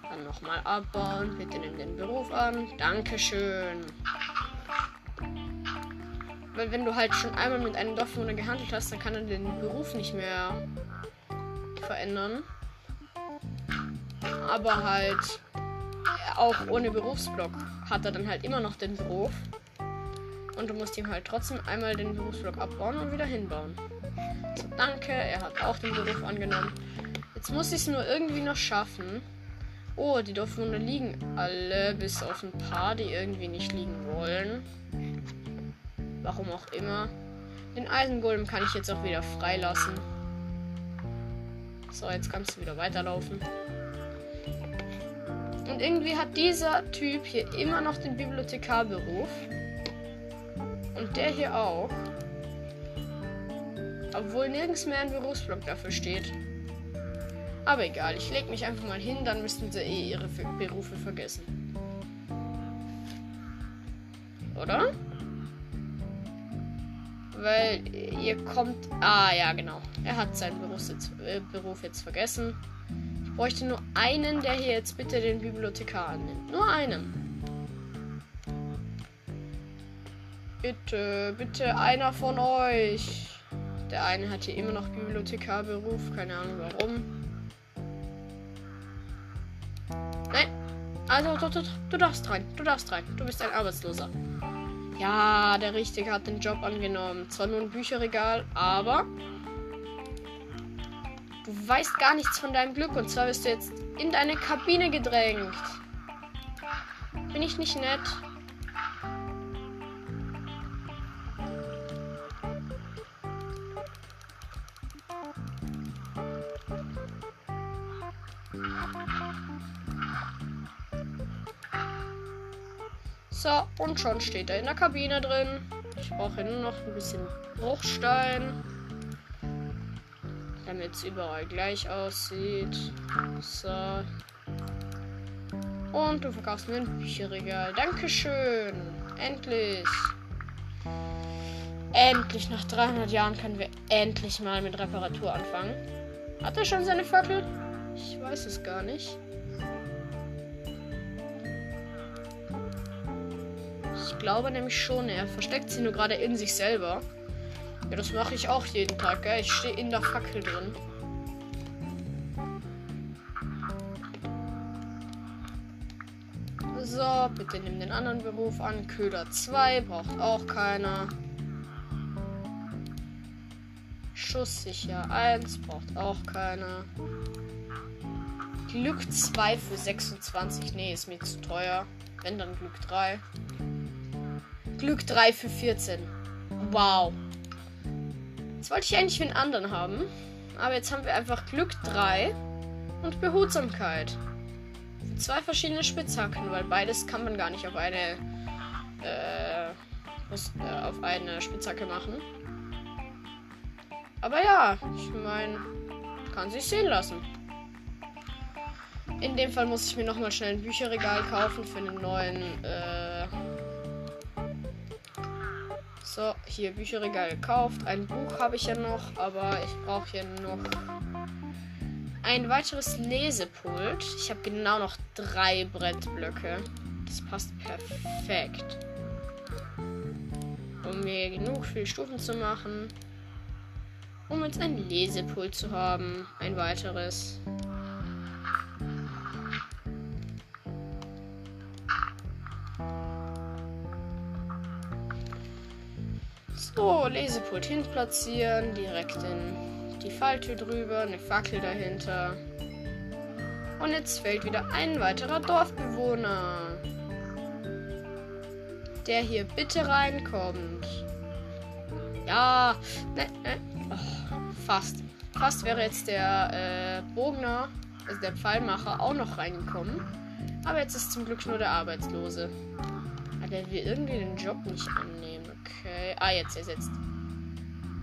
Dann nochmal abbauen. Bitte nimm den Beruf an. Dankeschön. Weil wenn du halt schon einmal mit einem Dorfbewohner gehandelt hast, dann kann er den Beruf nicht mehr verändern. Aber halt auch ohne Berufsblock hat er dann halt immer noch den Beruf. Und du musst ihm halt trotzdem einmal den Berufsblock abbauen und wieder hinbauen. Danke. Er hat auch den Beruf angenommen. Jetzt muss ich es nur irgendwie noch schaffen. Oh, die Dorfbewohner liegen alle, bis auf ein paar, die irgendwie nicht liegen wollen. Warum auch immer. Den Eisengolem kann ich jetzt auch wieder freilassen. So, jetzt kannst du wieder weiterlaufen. Und irgendwie hat dieser Typ hier immer noch den Bibliothekarberuf. Und der hier auch. Obwohl nirgends mehr ein Berufsblock dafür steht. Aber egal, ich lege mich einfach mal hin, dann müssten sie eh ihre Berufe vergessen. Oder? Weil ihr kommt. Ah, ja, genau. Er hat seinen Berufs äh, Beruf jetzt vergessen. Ich bräuchte nur einen, der hier jetzt bitte den Bibliothekar annimmt. Nur einen. Bitte, bitte einer von euch. Der eine hat hier immer noch Bibliothekarberuf. Keine Ahnung warum. Nein. Also, du, du, du darfst rein. Du darfst rein. Du bist ein Arbeitsloser. Ja, der Richtige hat den Job angenommen. Zwar nur ein Bücherregal, aber du weißt gar nichts von deinem Glück. Und zwar wirst du jetzt in deine Kabine gedrängt. Bin ich nicht nett? Und schon steht er in der Kabine drin. Ich brauche nur noch ein bisschen Bruchstein. Damit es überall gleich aussieht. So. Und du verkaufst mir ein Bücherregal. Dankeschön. Endlich. Endlich, nach 300 Jahren können wir endlich mal mit Reparatur anfangen. Hat er schon seine Fackel? Ich weiß es gar nicht. Ich glaube nämlich schon, er versteckt sie nur gerade in sich selber. Ja, das mache ich auch jeden Tag, gell? Ich stehe in der Fackel drin. So, bitte nimm den anderen Beruf an. Köder 2 braucht auch keiner. Schusssicher 1 braucht auch keiner. Glück 2 für 26. Nee, ist mir zu teuer. Wenn dann Glück 3. Glück 3 für 14. Wow. Jetzt wollte ich eigentlich einen anderen haben. Aber jetzt haben wir einfach Glück 3 und Behutsamkeit. Zwei verschiedene Spitzhacken, weil beides kann man gar nicht auf eine äh, muss, äh, auf eine Spitzhacke machen. Aber ja, ich meine, kann sich sehen lassen. In dem Fall muss ich mir nochmal schnell ein Bücherregal kaufen für einen neuen äh, so, hier Bücherregal gekauft. Ein Buch habe ich ja noch, aber ich brauche hier noch ein weiteres Lesepult. Ich habe genau noch drei Brettblöcke. Das passt perfekt. Um mir genug viele Stufen zu machen. Um jetzt ein Lesepult zu haben. Ein weiteres. So, Lesepult hin platzieren. Direkt in die Falltür drüber. Eine Fackel dahinter. Und jetzt fällt wieder ein weiterer Dorfbewohner. Der hier bitte reinkommt. Ja, ne, ne. Oh, fast. Fast wäre jetzt der äh, Bogner, also der Pfeilmacher, auch noch reingekommen. Aber jetzt ist zum Glück nur der Arbeitslose. Aber der will irgendwie den Job nicht annehmen. Okay. Ah, jetzt ersetzt.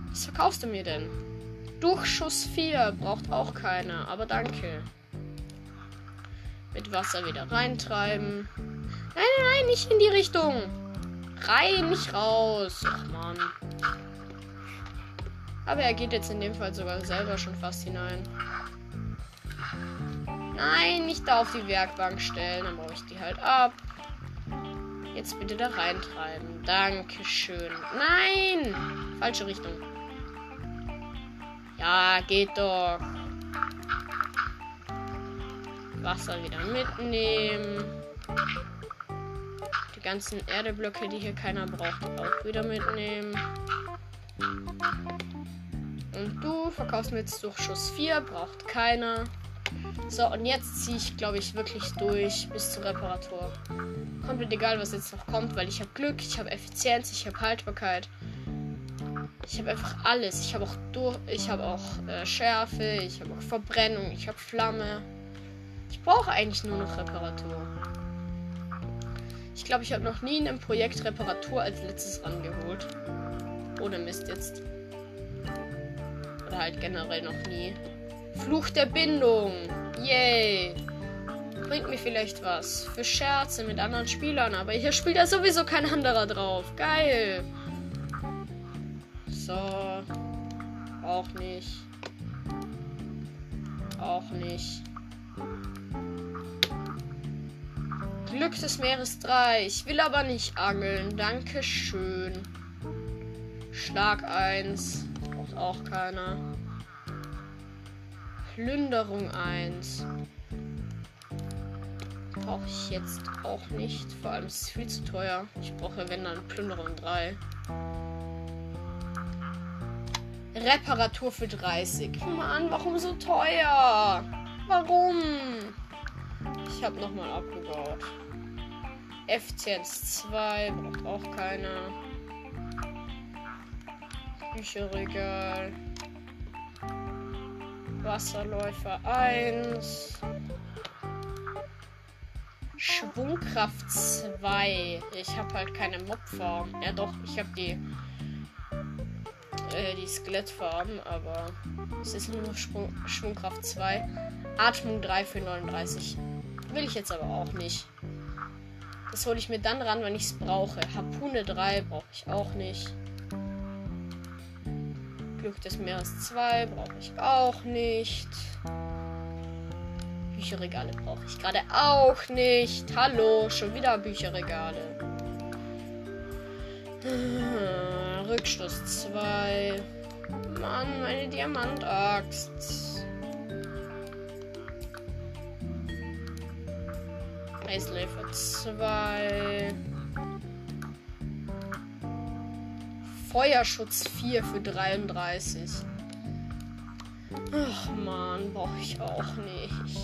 Was verkaufst du mir denn? Durchschuss 4 braucht auch keiner, aber danke. Mit Wasser wieder reintreiben. Nein, nein, nein, nicht in die Richtung. Rein, nicht raus. Ach man. Aber er geht jetzt in dem Fall sogar selber schon fast hinein. Nein, nicht da auf die Werkbank stellen. Dann baue ich die halt ab. Jetzt bitte da reintreiben. Dankeschön. Nein! Falsche Richtung. Ja, geht doch. Wasser wieder mitnehmen. Die ganzen Erdeblöcke, die hier keiner braucht, auch wieder mitnehmen. Und du verkaufst mir jetzt durch Schuss 4, braucht keiner. So, und jetzt ziehe ich, glaube ich, wirklich durch bis zur Reparatur. Komplett egal, was jetzt noch kommt, weil ich habe Glück, ich habe Effizienz, ich habe Haltbarkeit. Ich habe einfach alles. Ich habe auch durch, ich habe auch äh, Schärfe, ich habe auch Verbrennung, ich habe Flamme. Ich brauche eigentlich nur noch Reparatur. Ich glaube, ich habe noch nie in einem Projekt Reparatur als letztes rangeholt. Ohne Mist jetzt. Oder halt generell noch nie. Fluch der Bindung. Yay. Bringt mir vielleicht was. Für Scherze mit anderen Spielern. Aber hier spielt ja sowieso kein anderer drauf. Geil. So. Auch nicht. Auch nicht. Glück des Meeres 3. Ich will aber nicht angeln. Dankeschön. Schlag 1. Braucht auch keiner. Plünderung 1. Brauche ich jetzt auch nicht. Vor allem ist es viel zu teuer. Ich brauche, wenn dann, Plünderung 3. Reparatur für 30. Mann, warum so teuer? Warum? Ich habe nochmal abgebaut. Effizienz 2 braucht auch keiner. Bücherregal. Wasserläufer 1. Schwungkraft 2. Ich habe halt keine Mobform. Ja doch, ich habe die äh, die Skelettform, aber es ist nur noch Schwung, Schwungkraft 2. Atmung 3 für 39. Will ich jetzt aber auch nicht. Das hole ich mir dann ran, wenn ich es brauche. Harpune 3 brauche ich auch nicht. Glück des Meeres 2 brauche ich auch nicht. Bücherregale brauche ich gerade auch nicht. Hallo, schon wieder Bücherregale. Rückstoß 2. Mann, meine Diamantaxt. Eisläufer 2. Feuerschutz 4 für 33. Ach man, brauche ich auch nicht.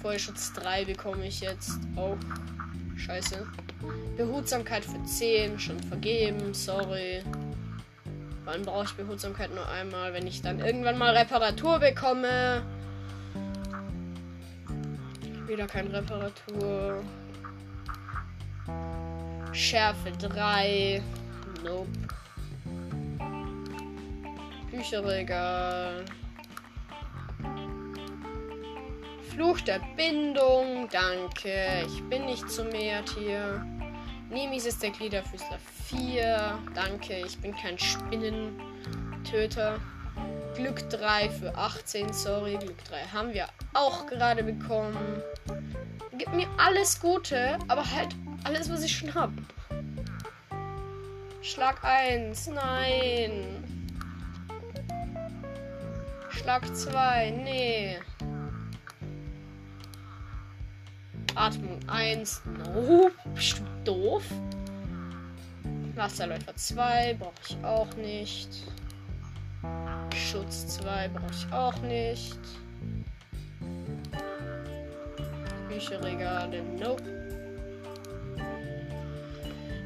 Feuerschutz 3 bekomme ich jetzt auch. Scheiße. Behutsamkeit für 10, schon vergeben, sorry. Wann brauche ich Behutsamkeit nur einmal, wenn ich dann irgendwann mal Reparatur bekomme? Wieder kein Reparatur. Schärfe 3. Nope. Bücherregal. Fluch der Bindung. Danke. Ich bin nicht zu Meertier. Nemis ist der Gliederfüßler 4. Danke. Ich bin kein Spinnentöter. Glück 3 für 18, sorry. Glück 3 haben wir auch gerade bekommen. Gib mir alles Gute, aber halt alles, was ich schon hab. Schlag 1, nein. Schlag 2, nee. Atmung 1, no. Bist du doof? Wasserläufer 2 brauche ich auch nicht. Schutz 2 brauche ich auch nicht. Bücherregale, nope.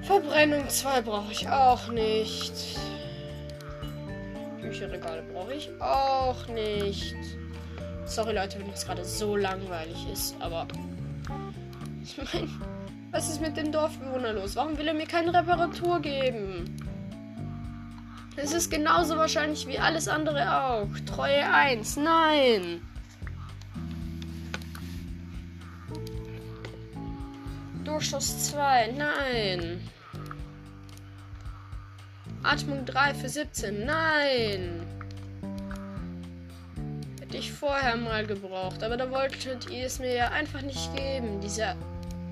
Verbrennung 2 brauche ich auch nicht. Bücherregale brauche ich auch nicht. Sorry Leute, wenn es gerade so langweilig ist, aber ich meine, was ist mit dem Dorfbewohner los? Warum will er mir keine Reparatur geben? Es ist genauso wahrscheinlich wie alles andere auch. Treue 1, nein. Durchschuss 2, nein. Atmung 3 für 17, nein. Hätte ich vorher mal gebraucht, aber da wolltet ihr es mir ja einfach nicht geben. Diese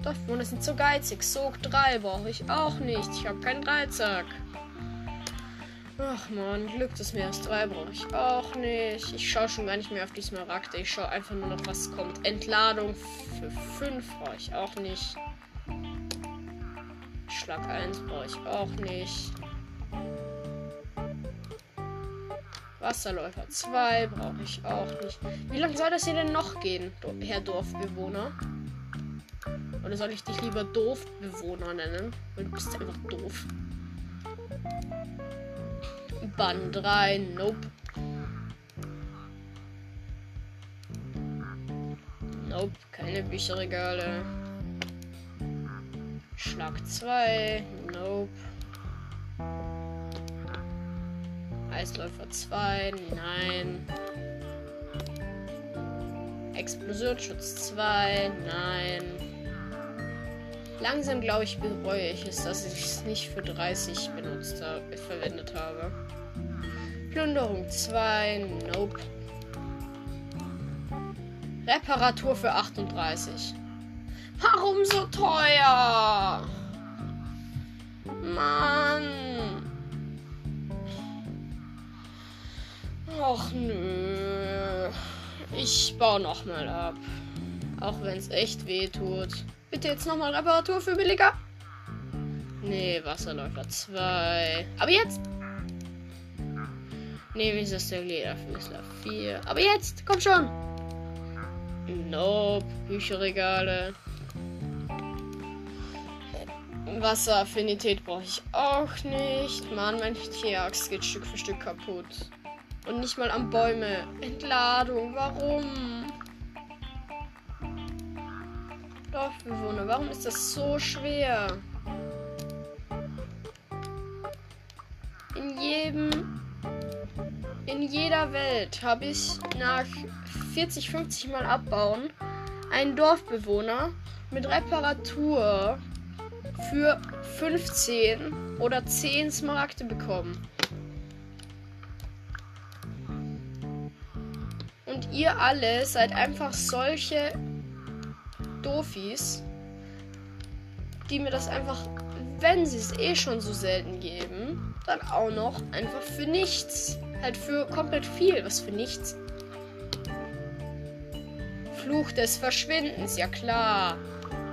Dorfbewohner sind so geizig. Sog 3 brauche ich auch nicht. Ich habe keinen Dreizack. Ach man, Glück des Meeres 3 brauche ich auch nicht. Ich schaue schon gar nicht mehr auf die Smaragde. Ich schaue einfach nur noch, was kommt. Entladung für 5 brauche ich auch nicht. Schlag 1 brauche ich auch nicht. Wasserläufer 2 brauche ich auch nicht. Wie lange soll das hier denn noch gehen, Herr Dorfbewohner? Oder soll ich dich lieber Doofbewohner nennen? Weil du bist einfach doof. Bann 3, nope. Nope, keine Bücherregale. Schlag 2, nope. Eisläufer 2, nein. Explosionsschutz 2, nein. Langsam glaube ich bereue ich es, dass ich es nicht für 30 benutzt habe, verwendet habe. Plünderung 2, nope. Reparatur für 38. Warum so teuer? Mann. Och nö. Ich baue nochmal ab. Auch wenn es echt weh tut. Bitte jetzt nochmal Reparatur für billiger. Nee, Wasserläufer 2. Aber jetzt. Nee, wie ist das der Lederfüßler 4. Aber jetzt, komm schon. Nope, Bücherregale. Wasseraffinität brauche ich auch nicht. Mann, mein Tierachs geht Stück für Stück kaputt. Und nicht mal an Bäume. Entladung, warum? Dorfbewohner, warum ist das so schwer? In jedem. In jeder Welt habe ich nach 40, 50 Mal abbauen einen Dorfbewohner mit Reparatur für 15 oder 10 Smaragde bekommen. Ihr alle seid einfach solche Dofis, die mir das einfach, wenn sie es eh schon so selten geben, dann auch noch einfach für nichts. Halt für komplett viel, was für nichts. Fluch des Verschwindens, ja klar.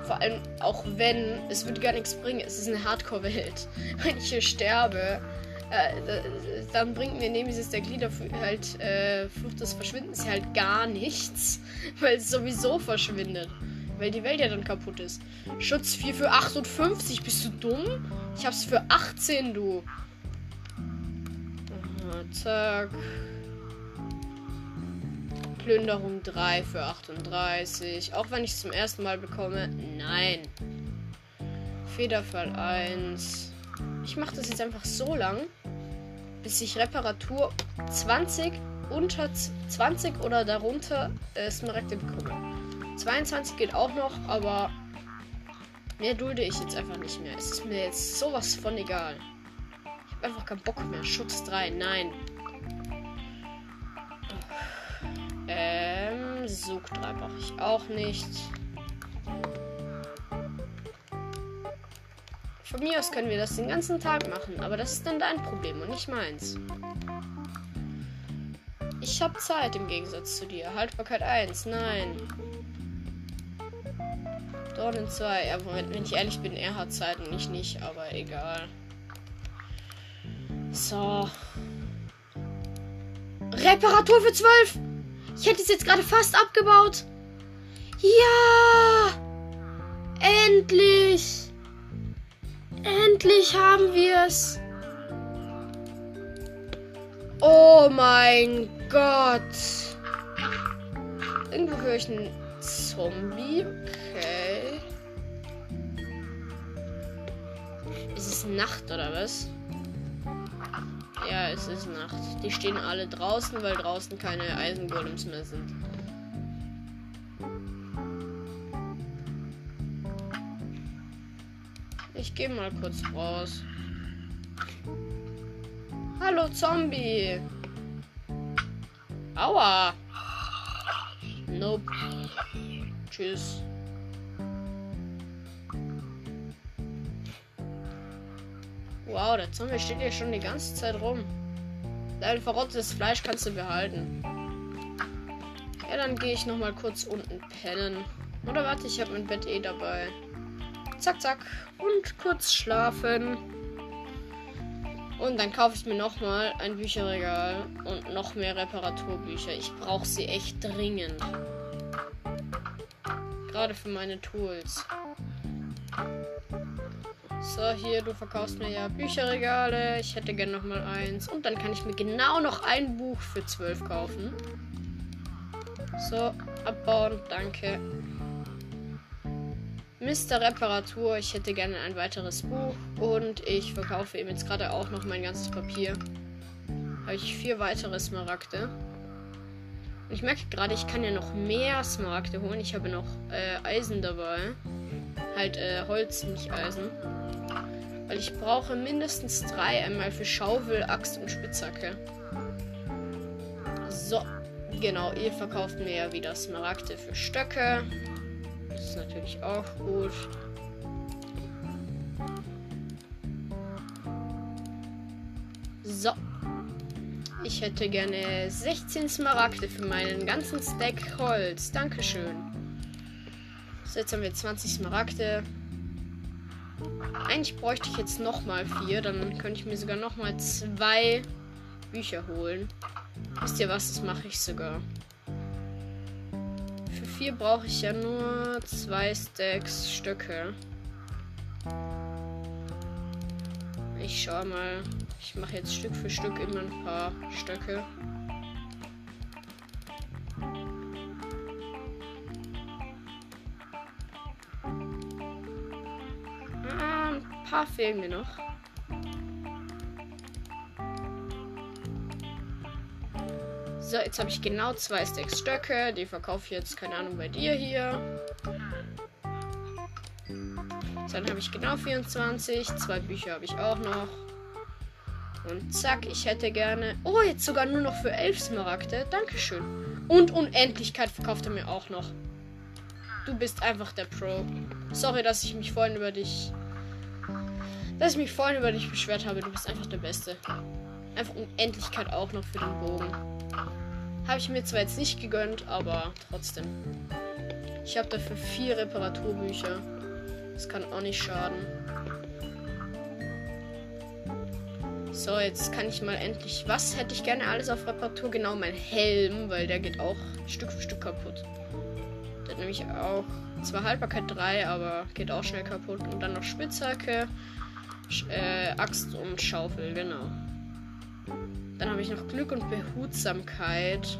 Vor allem, auch wenn, es würde gar nichts bringen. Es ist eine Hardcore-Welt. <laughs> Wenn ich hier sterbe, äh, dann bringt mir Nemesis der Glieder halt äh, Fluch des Verschwindens halt gar nichts, <laughs> weil es sowieso verschwindet. Weil die Welt ja dann kaputt ist. Schutz 4 für 58. Bist du dumm? Ich hab's für 18, du. Aha, zack. Plünderung 3 für 38. Auch wenn ich es zum ersten Mal bekomme. Nein. Federfall 1. Ich mache das jetzt einfach so lang, bis ich Reparatur 20 unter 20 oder darunter äh, Smaragde bekomme. 22 geht auch noch, aber mehr dulde ich jetzt einfach nicht mehr. Es ist mir jetzt sowas von egal. Ich habe einfach keinen Bock mehr. Schutz 3, nein. Ähm, Sog 3 brauche ich auch nicht. Von mir aus können wir das den ganzen Tag machen, aber das ist dann dein Problem und nicht meins. Ich habe Zeit im Gegensatz zu dir. Haltbarkeit 1, nein. Dornen 2, ja, Moment, wenn ich ehrlich bin, er hat Zeit und ich nicht, aber egal. So. Reparatur für 12! Ich hätte es jetzt gerade fast abgebaut. Ja! Endlich! Endlich haben wir es! Oh mein Gott! Irgendwo höre ich einen Zombie. Okay. Ist es Nacht oder was? Ja, es ist Nacht. Die stehen alle draußen, weil draußen keine Eisengolems mehr sind. Ich gehe mal kurz raus. Hallo Zombie. Aua. Nope. Tschüss. Wow, der Zombie steht hier schon die ganze Zeit rum. Dein verrottetes Fleisch kannst du behalten. Ja, dann gehe ich noch mal kurz unten pennen. Oder warte, ich habe mein Bett eh dabei. Zack, zack. Und kurz schlafen. Und dann kaufe ich mir noch mal ein Bücherregal und noch mehr Reparaturbücher. Ich brauche sie echt dringend. Gerade für meine Tools. So, hier, du verkaufst mir ja Bücherregale. Ich hätte gerne noch mal eins. Und dann kann ich mir genau noch ein Buch für 12 kaufen. So, abbauen, danke. Mr. Reparatur, ich hätte gerne ein weiteres Buch. Und ich verkaufe eben jetzt gerade auch noch mein ganzes Papier. Habe ich vier weitere Smaragde. Und ich merke gerade, ich kann ja noch mehr Smaragde holen. Ich habe noch äh, Eisen dabei. Halt äh, Holz, nicht Eisen. Weil ich brauche mindestens drei. Einmal für Schaufel, Axt und Spitzhacke. So. Genau, ihr verkauft mir ja wieder Smaragde für Stöcke. Ist natürlich auch gut. So. Ich hätte gerne 16 Smaragde für meinen ganzen Stack Holz. Dankeschön. So, jetzt haben wir 20 Smaragde. Eigentlich bräuchte ich jetzt nochmal vier. Dann könnte ich mir sogar nochmal zwei Bücher holen. Wisst ihr was? Das mache ich sogar. Für vier brauche ich ja nur zwei Stacks Stöcke. Ich schaue mal. Ich mache jetzt Stück für Stück immer ein paar Stöcke. Ah, ein paar fehlen mir noch. So, jetzt habe ich genau zwei Stacks Stöcke. Die verkaufe ich jetzt, keine Ahnung, bei dir hier. Dann habe ich genau 24. Zwei Bücher habe ich auch noch. Und zack, ich hätte gerne. Oh, jetzt sogar nur noch für 11 Smaragde. Dankeschön. Und Unendlichkeit verkauft er mir auch noch. Du bist einfach der Pro. Sorry, dass ich mich vorhin über dich. Dass ich mich vorhin über dich beschwert habe. Du bist einfach der Beste. Einfach Unendlichkeit auch noch für den Bogen. Habe ich mir zwar jetzt nicht gegönnt, aber trotzdem. Ich habe dafür vier Reparaturbücher. Das kann auch nicht schaden. So, jetzt kann ich mal endlich. Was hätte ich gerne alles auf Reparatur? Genau, mein Helm, weil der geht auch Stück für Stück kaputt. Der hat nämlich auch zwar Haltbarkeit 3, aber geht auch schnell kaputt. Und dann noch Spitzhacke, Sch äh, Axt und Schaufel, genau. Dann habe ich noch Glück und Behutsamkeit.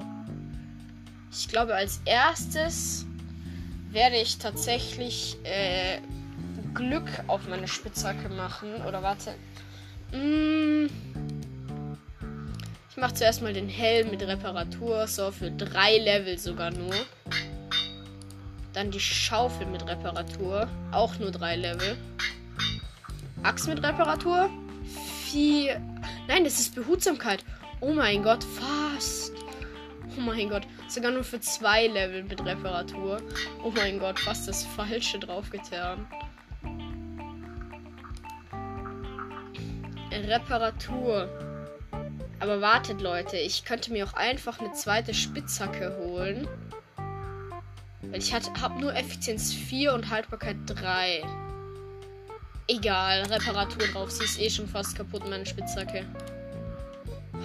Ich glaube, als erstes werde ich tatsächlich äh, Glück auf meine Spitzhacke machen. Oder warte. Mm. Ich mache zuerst mal den Helm mit Reparatur. So, für drei Level sogar nur. Dann die Schaufel mit Reparatur. Auch nur drei Level. Axt mit Reparatur. Vier. Nein, das ist Behutsamkeit. Oh mein Gott, fast. Oh mein Gott. Sogar nur für zwei Level mit Reparatur. Oh mein Gott, fast das Falsche draufgetan. Reparatur. Aber wartet, Leute. Ich könnte mir auch einfach eine zweite Spitzhacke holen. Weil ich habe nur Effizienz 4 und Haltbarkeit 3. Egal, Reparatur drauf. Sie ist eh schon fast kaputt, meine Spitzhacke.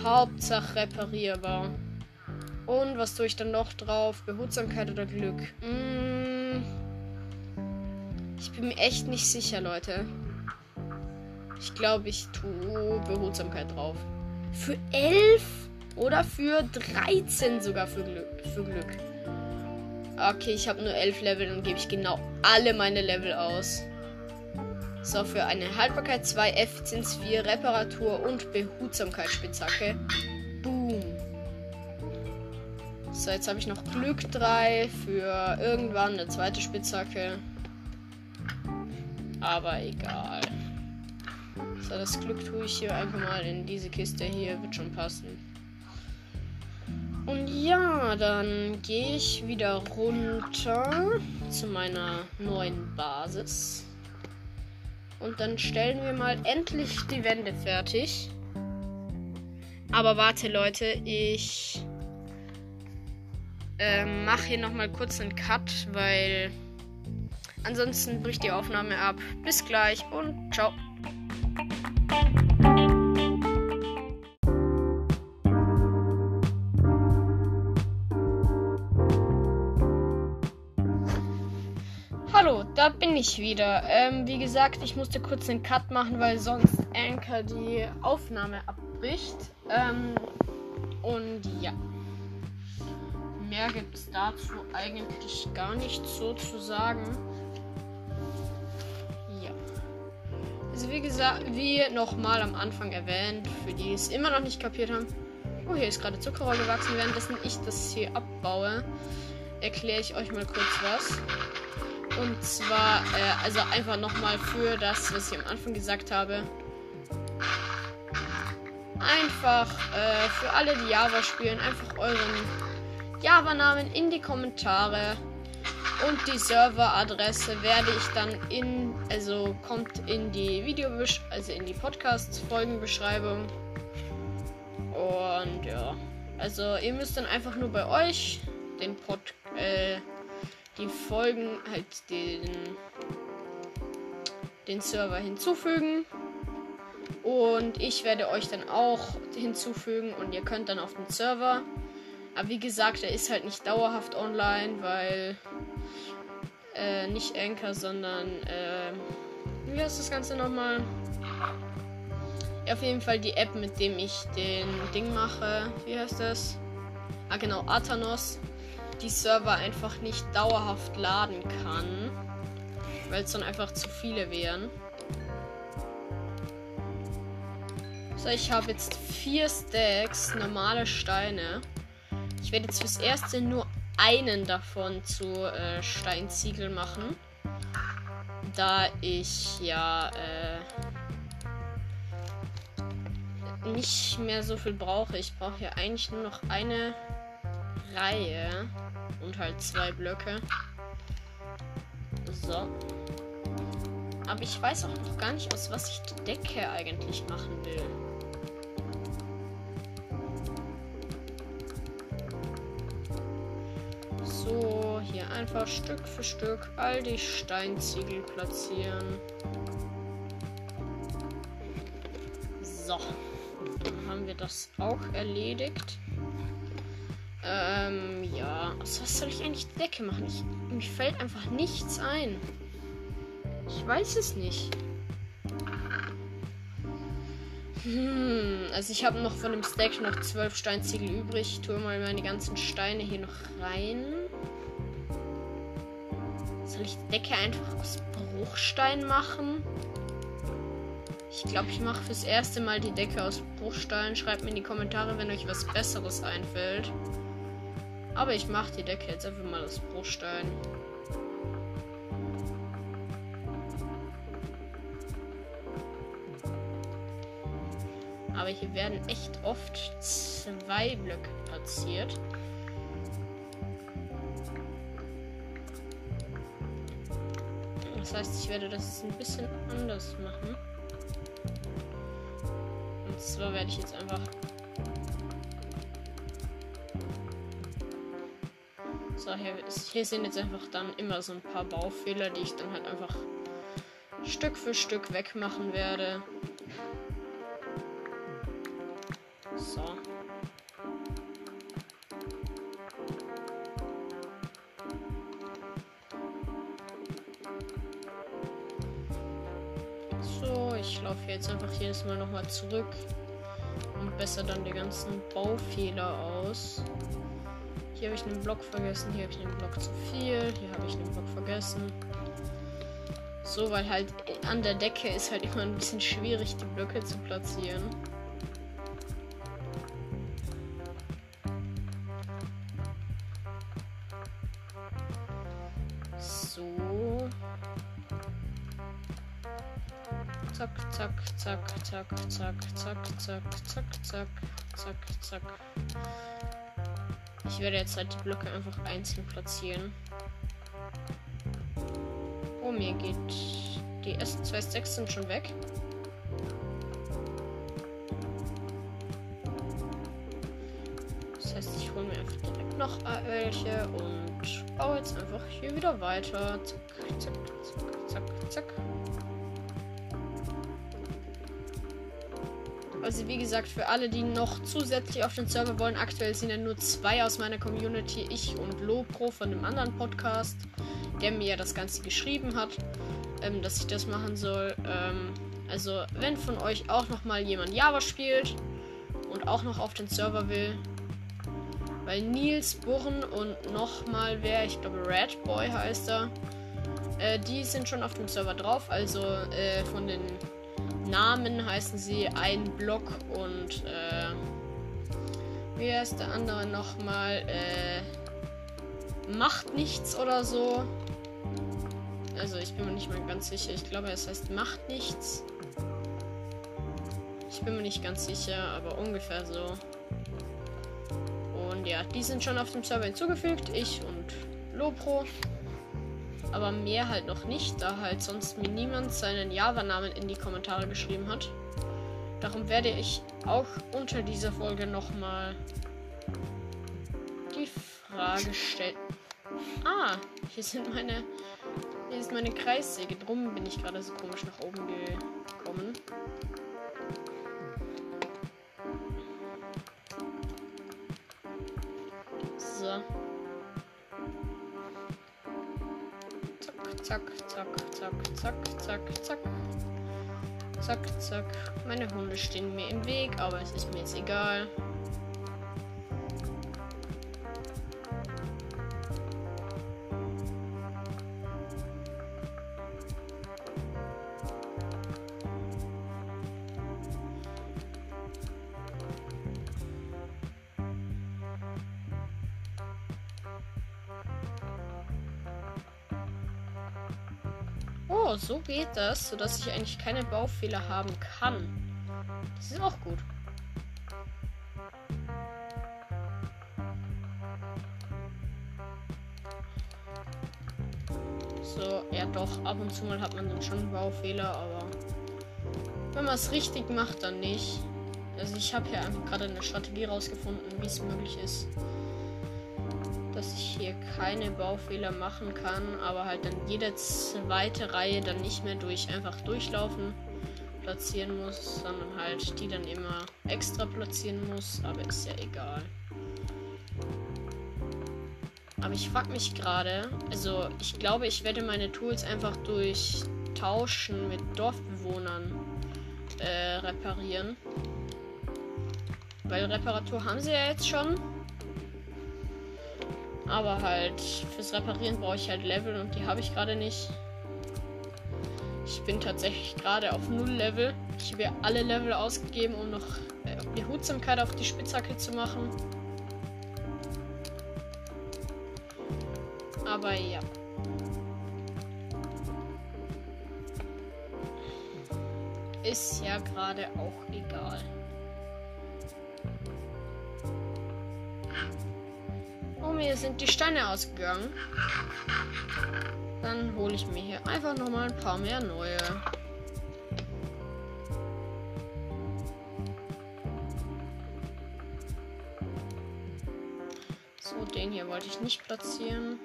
Hauptsache reparierbar. Und was tue ich dann noch drauf? Behutsamkeit oder Glück? Mm, ich bin mir echt nicht sicher, Leute. Ich glaube, ich tue Behutsamkeit drauf. Für 11 oder für 13 sogar für Glück. Für Glück. Okay, ich habe nur 11 Level, dann gebe ich genau alle meine Level aus. So, für eine Haltbarkeit 2, Effizienz 4, Reparatur und Behutsamkeit Spitzhacke. Boom. So, jetzt habe ich noch Glück 3 für irgendwann eine zweite Spitzhacke. Aber egal. So, das Glück tue ich hier einfach mal in diese Kiste hier. Wird schon passen. Und ja, dann gehe ich wieder runter zu meiner neuen Basis. Und dann stellen wir mal endlich die Wände fertig. Aber warte, Leute, ich äh, mache hier nochmal kurz einen Cut, weil ansonsten bricht die Aufnahme ab. Bis gleich und ciao. Hallo, da bin ich wieder. Ähm, wie gesagt, ich musste kurz einen Cut machen, weil sonst Anchor die Aufnahme abbricht. Ähm, und ja. Mehr gibt es dazu eigentlich gar nicht so zu sagen. Also wie gesagt, wie nochmal am Anfang erwähnt, für die es immer noch nicht kapiert haben. Oh, hier ist gerade Zuckerrohr gewachsen. Währenddessen ich das hier abbaue, erkläre ich euch mal kurz was. Und zwar, äh, also einfach nochmal für das, was ich am Anfang gesagt habe. Einfach äh, für alle, die Java spielen, einfach euren Java-Namen in die Kommentare und die Serveradresse werde ich dann in, also kommt in die Video, also in die Podcast-Folgenbeschreibung. Und ja, also ihr müsst dann einfach nur bei euch den Pod, äh, die Folgen, halt den, den Server hinzufügen. Und ich werde euch dann auch hinzufügen und ihr könnt dann auf den Server. Aber wie gesagt, er ist halt nicht dauerhaft online, weil äh, nicht Anchor, sondern äh, wie heißt das Ganze nochmal? Ja, auf jeden Fall die App, mit dem ich den Ding mache. Wie heißt das? Ah, genau, Athanos. Die Server einfach nicht dauerhaft laden kann. Weil es dann einfach zu viele wären. So, ich habe jetzt vier Stacks normale Steine. Ich werde jetzt fürs erste nur einen davon zu äh, Steinziegel machen. Da ich ja äh, nicht mehr so viel brauche. Ich brauche ja eigentlich nur noch eine Reihe und halt zwei Blöcke. So. Aber ich weiß auch noch gar nicht, aus was ich die Decke eigentlich machen will. So, hier einfach Stück für Stück all die Steinziegel platzieren. So, dann haben wir das auch erledigt. Ähm, ja. Was soll ich eigentlich Decke machen? Ich, mir fällt einfach nichts ein. Ich weiß es nicht. Hm, also ich habe noch von dem Stack noch zwölf Steinziegel übrig. Ich tue mal meine ganzen Steine hier noch rein. Soll ich die Decke einfach aus Bruchstein machen? Ich glaube, ich mache fürs erste Mal die Decke aus Bruchstein. Schreibt mir in die Kommentare, wenn euch was Besseres einfällt. Aber ich mache die Decke jetzt einfach mal aus Bruchstein. Aber hier werden echt oft zwei Blöcke platziert. Das heißt, ich werde das ein bisschen anders machen. Und zwar werde ich jetzt einfach So, hier, hier sind jetzt einfach dann immer so ein paar Baufehler, die ich dann halt einfach Stück für Stück wegmachen werde. So. So, ich laufe jetzt einfach jedes Mal nochmal zurück und besser dann die ganzen Baufehler aus. Hier habe ich einen Block vergessen, hier habe ich einen Block zu viel, hier habe ich einen Block vergessen. So, weil halt an der Decke ist halt immer ein bisschen schwierig, die Blöcke zu platzieren. So. Zack, zack, zack, zack, zack, zack, zack, zack, zack, zack, zack. Ich werde jetzt halt die Blöcke einfach einzeln platzieren. Oh, mir geht die ersten zwei Stacks sind schon weg. Das heißt, ich hole mir einfach direkt noch welche und baue jetzt einfach hier wieder weiter. Zack, zack, Also wie gesagt, für alle, die noch zusätzlich auf den Server wollen, aktuell sind ja nur zwei aus meiner Community, ich und Lopro von dem anderen Podcast, der mir ja das Ganze geschrieben hat, ähm, dass ich das machen soll. Ähm, also wenn von euch auch noch mal jemand Java spielt und auch noch auf den Server will, weil Nils Burren und noch mal wer, ich glaube Red Boy heißt er, äh, die sind schon auf dem Server drauf. Also äh, von den Namen heißen sie ein Block und äh, wie heißt der andere nochmal? Äh, macht nichts oder so. Also ich bin mir nicht mal ganz sicher. Ich glaube, es heißt macht nichts. Ich bin mir nicht ganz sicher, aber ungefähr so. Und ja, die sind schon auf dem Server hinzugefügt. Ich und Lopro aber mehr halt noch nicht, da halt sonst mir niemand seinen Java-Namen in die Kommentare geschrieben hat. Darum werde ich auch unter dieser Folge nochmal die Frage stellen. Ah, hier sind meine. Hier ist meine Kreissäge. Drum bin ich gerade so komisch nach oben gekommen. So. Zack, zack, zack, zack, zack, zack. Zack, zack. Meine Hunde stehen mir im Weg, aber es ist mir jetzt egal. So geht das, sodass ich eigentlich keine Baufehler haben kann. Das ist auch gut. So, ja doch, ab und zu mal hat man dann schon Baufehler, aber wenn man es richtig macht, dann nicht. Also ich habe hier einfach gerade eine Strategie rausgefunden, wie es möglich ist, dass ich hier keine Baufehler machen kann, aber halt dann jede zweite Reihe dann nicht mehr durch einfach durchlaufen platzieren muss, sondern halt die dann immer extra platzieren muss, aber ist ja egal. Aber ich frage mich gerade, also ich glaube, ich werde meine Tools einfach durch Tauschen mit Dorfbewohnern äh, reparieren. Weil Reparatur haben sie ja jetzt schon. Aber halt, fürs Reparieren brauche ich halt Level und die habe ich gerade nicht. Ich bin tatsächlich gerade auf null Level. Ich habe alle Level ausgegeben, um noch äh, die Hutsamkeit auf die Spitzhacke zu machen. Aber ja. Ist ja gerade auch egal. Mir sind die Steine ausgegangen. Dann hole ich mir hier einfach noch mal ein paar mehr neue. So, den hier wollte ich nicht platzieren.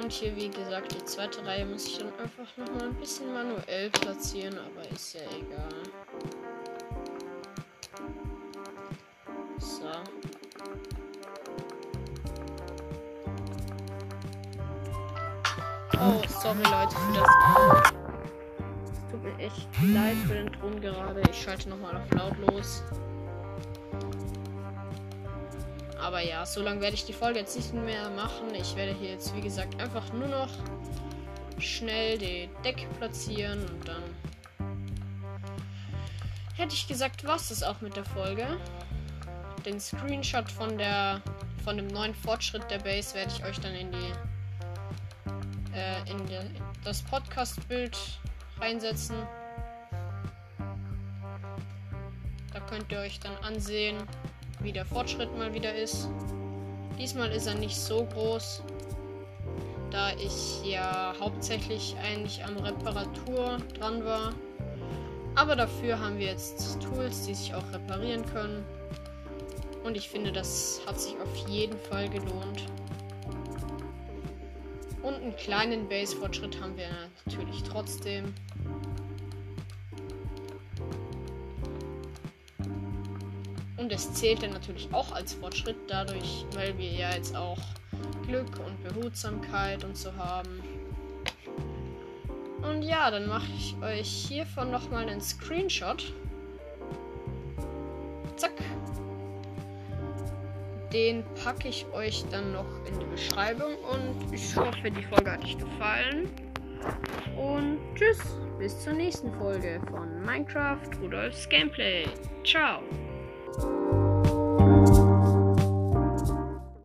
Und hier, wie gesagt, die zweite Reihe muss ich dann einfach noch mal ein bisschen manuell platzieren, aber ist ja egal. Sorry Leute für das. Tut mir echt leid für den Ton gerade. Ich schalte nochmal auf lautlos. Aber ja, so lange werde ich die Folge jetzt nicht mehr machen. Ich werde hier jetzt, wie gesagt, einfach nur noch schnell die Deck platzieren und dann hätte ich gesagt, was ist auch mit der Folge. Den Screenshot von der von dem neuen Fortschritt der Base werde ich euch dann in die äh, in, die, das Podcast-Bild reinsetzen. Da könnt ihr euch dann ansehen, wie der Fortschritt mal wieder ist. Diesmal ist er nicht so groß, da ich ja hauptsächlich eigentlich am Reparatur dran war. Aber dafür haben wir jetzt Tools, die sich auch reparieren können. Und ich finde, das hat sich auf jeden Fall gelohnt. Einen kleinen Base-Fortschritt haben wir natürlich trotzdem. Und es zählt dann natürlich auch als Fortschritt, dadurch, weil wir ja jetzt auch Glück und Behutsamkeit und so haben. Und ja, dann mache ich euch hiervon nochmal einen Screenshot. Zack. Den packe ich euch dann noch in die Beschreibung und ich hoffe, die Folge hat euch gefallen. Und tschüss, bis zur nächsten Folge von Minecraft Rudolfs Gameplay. Ciao.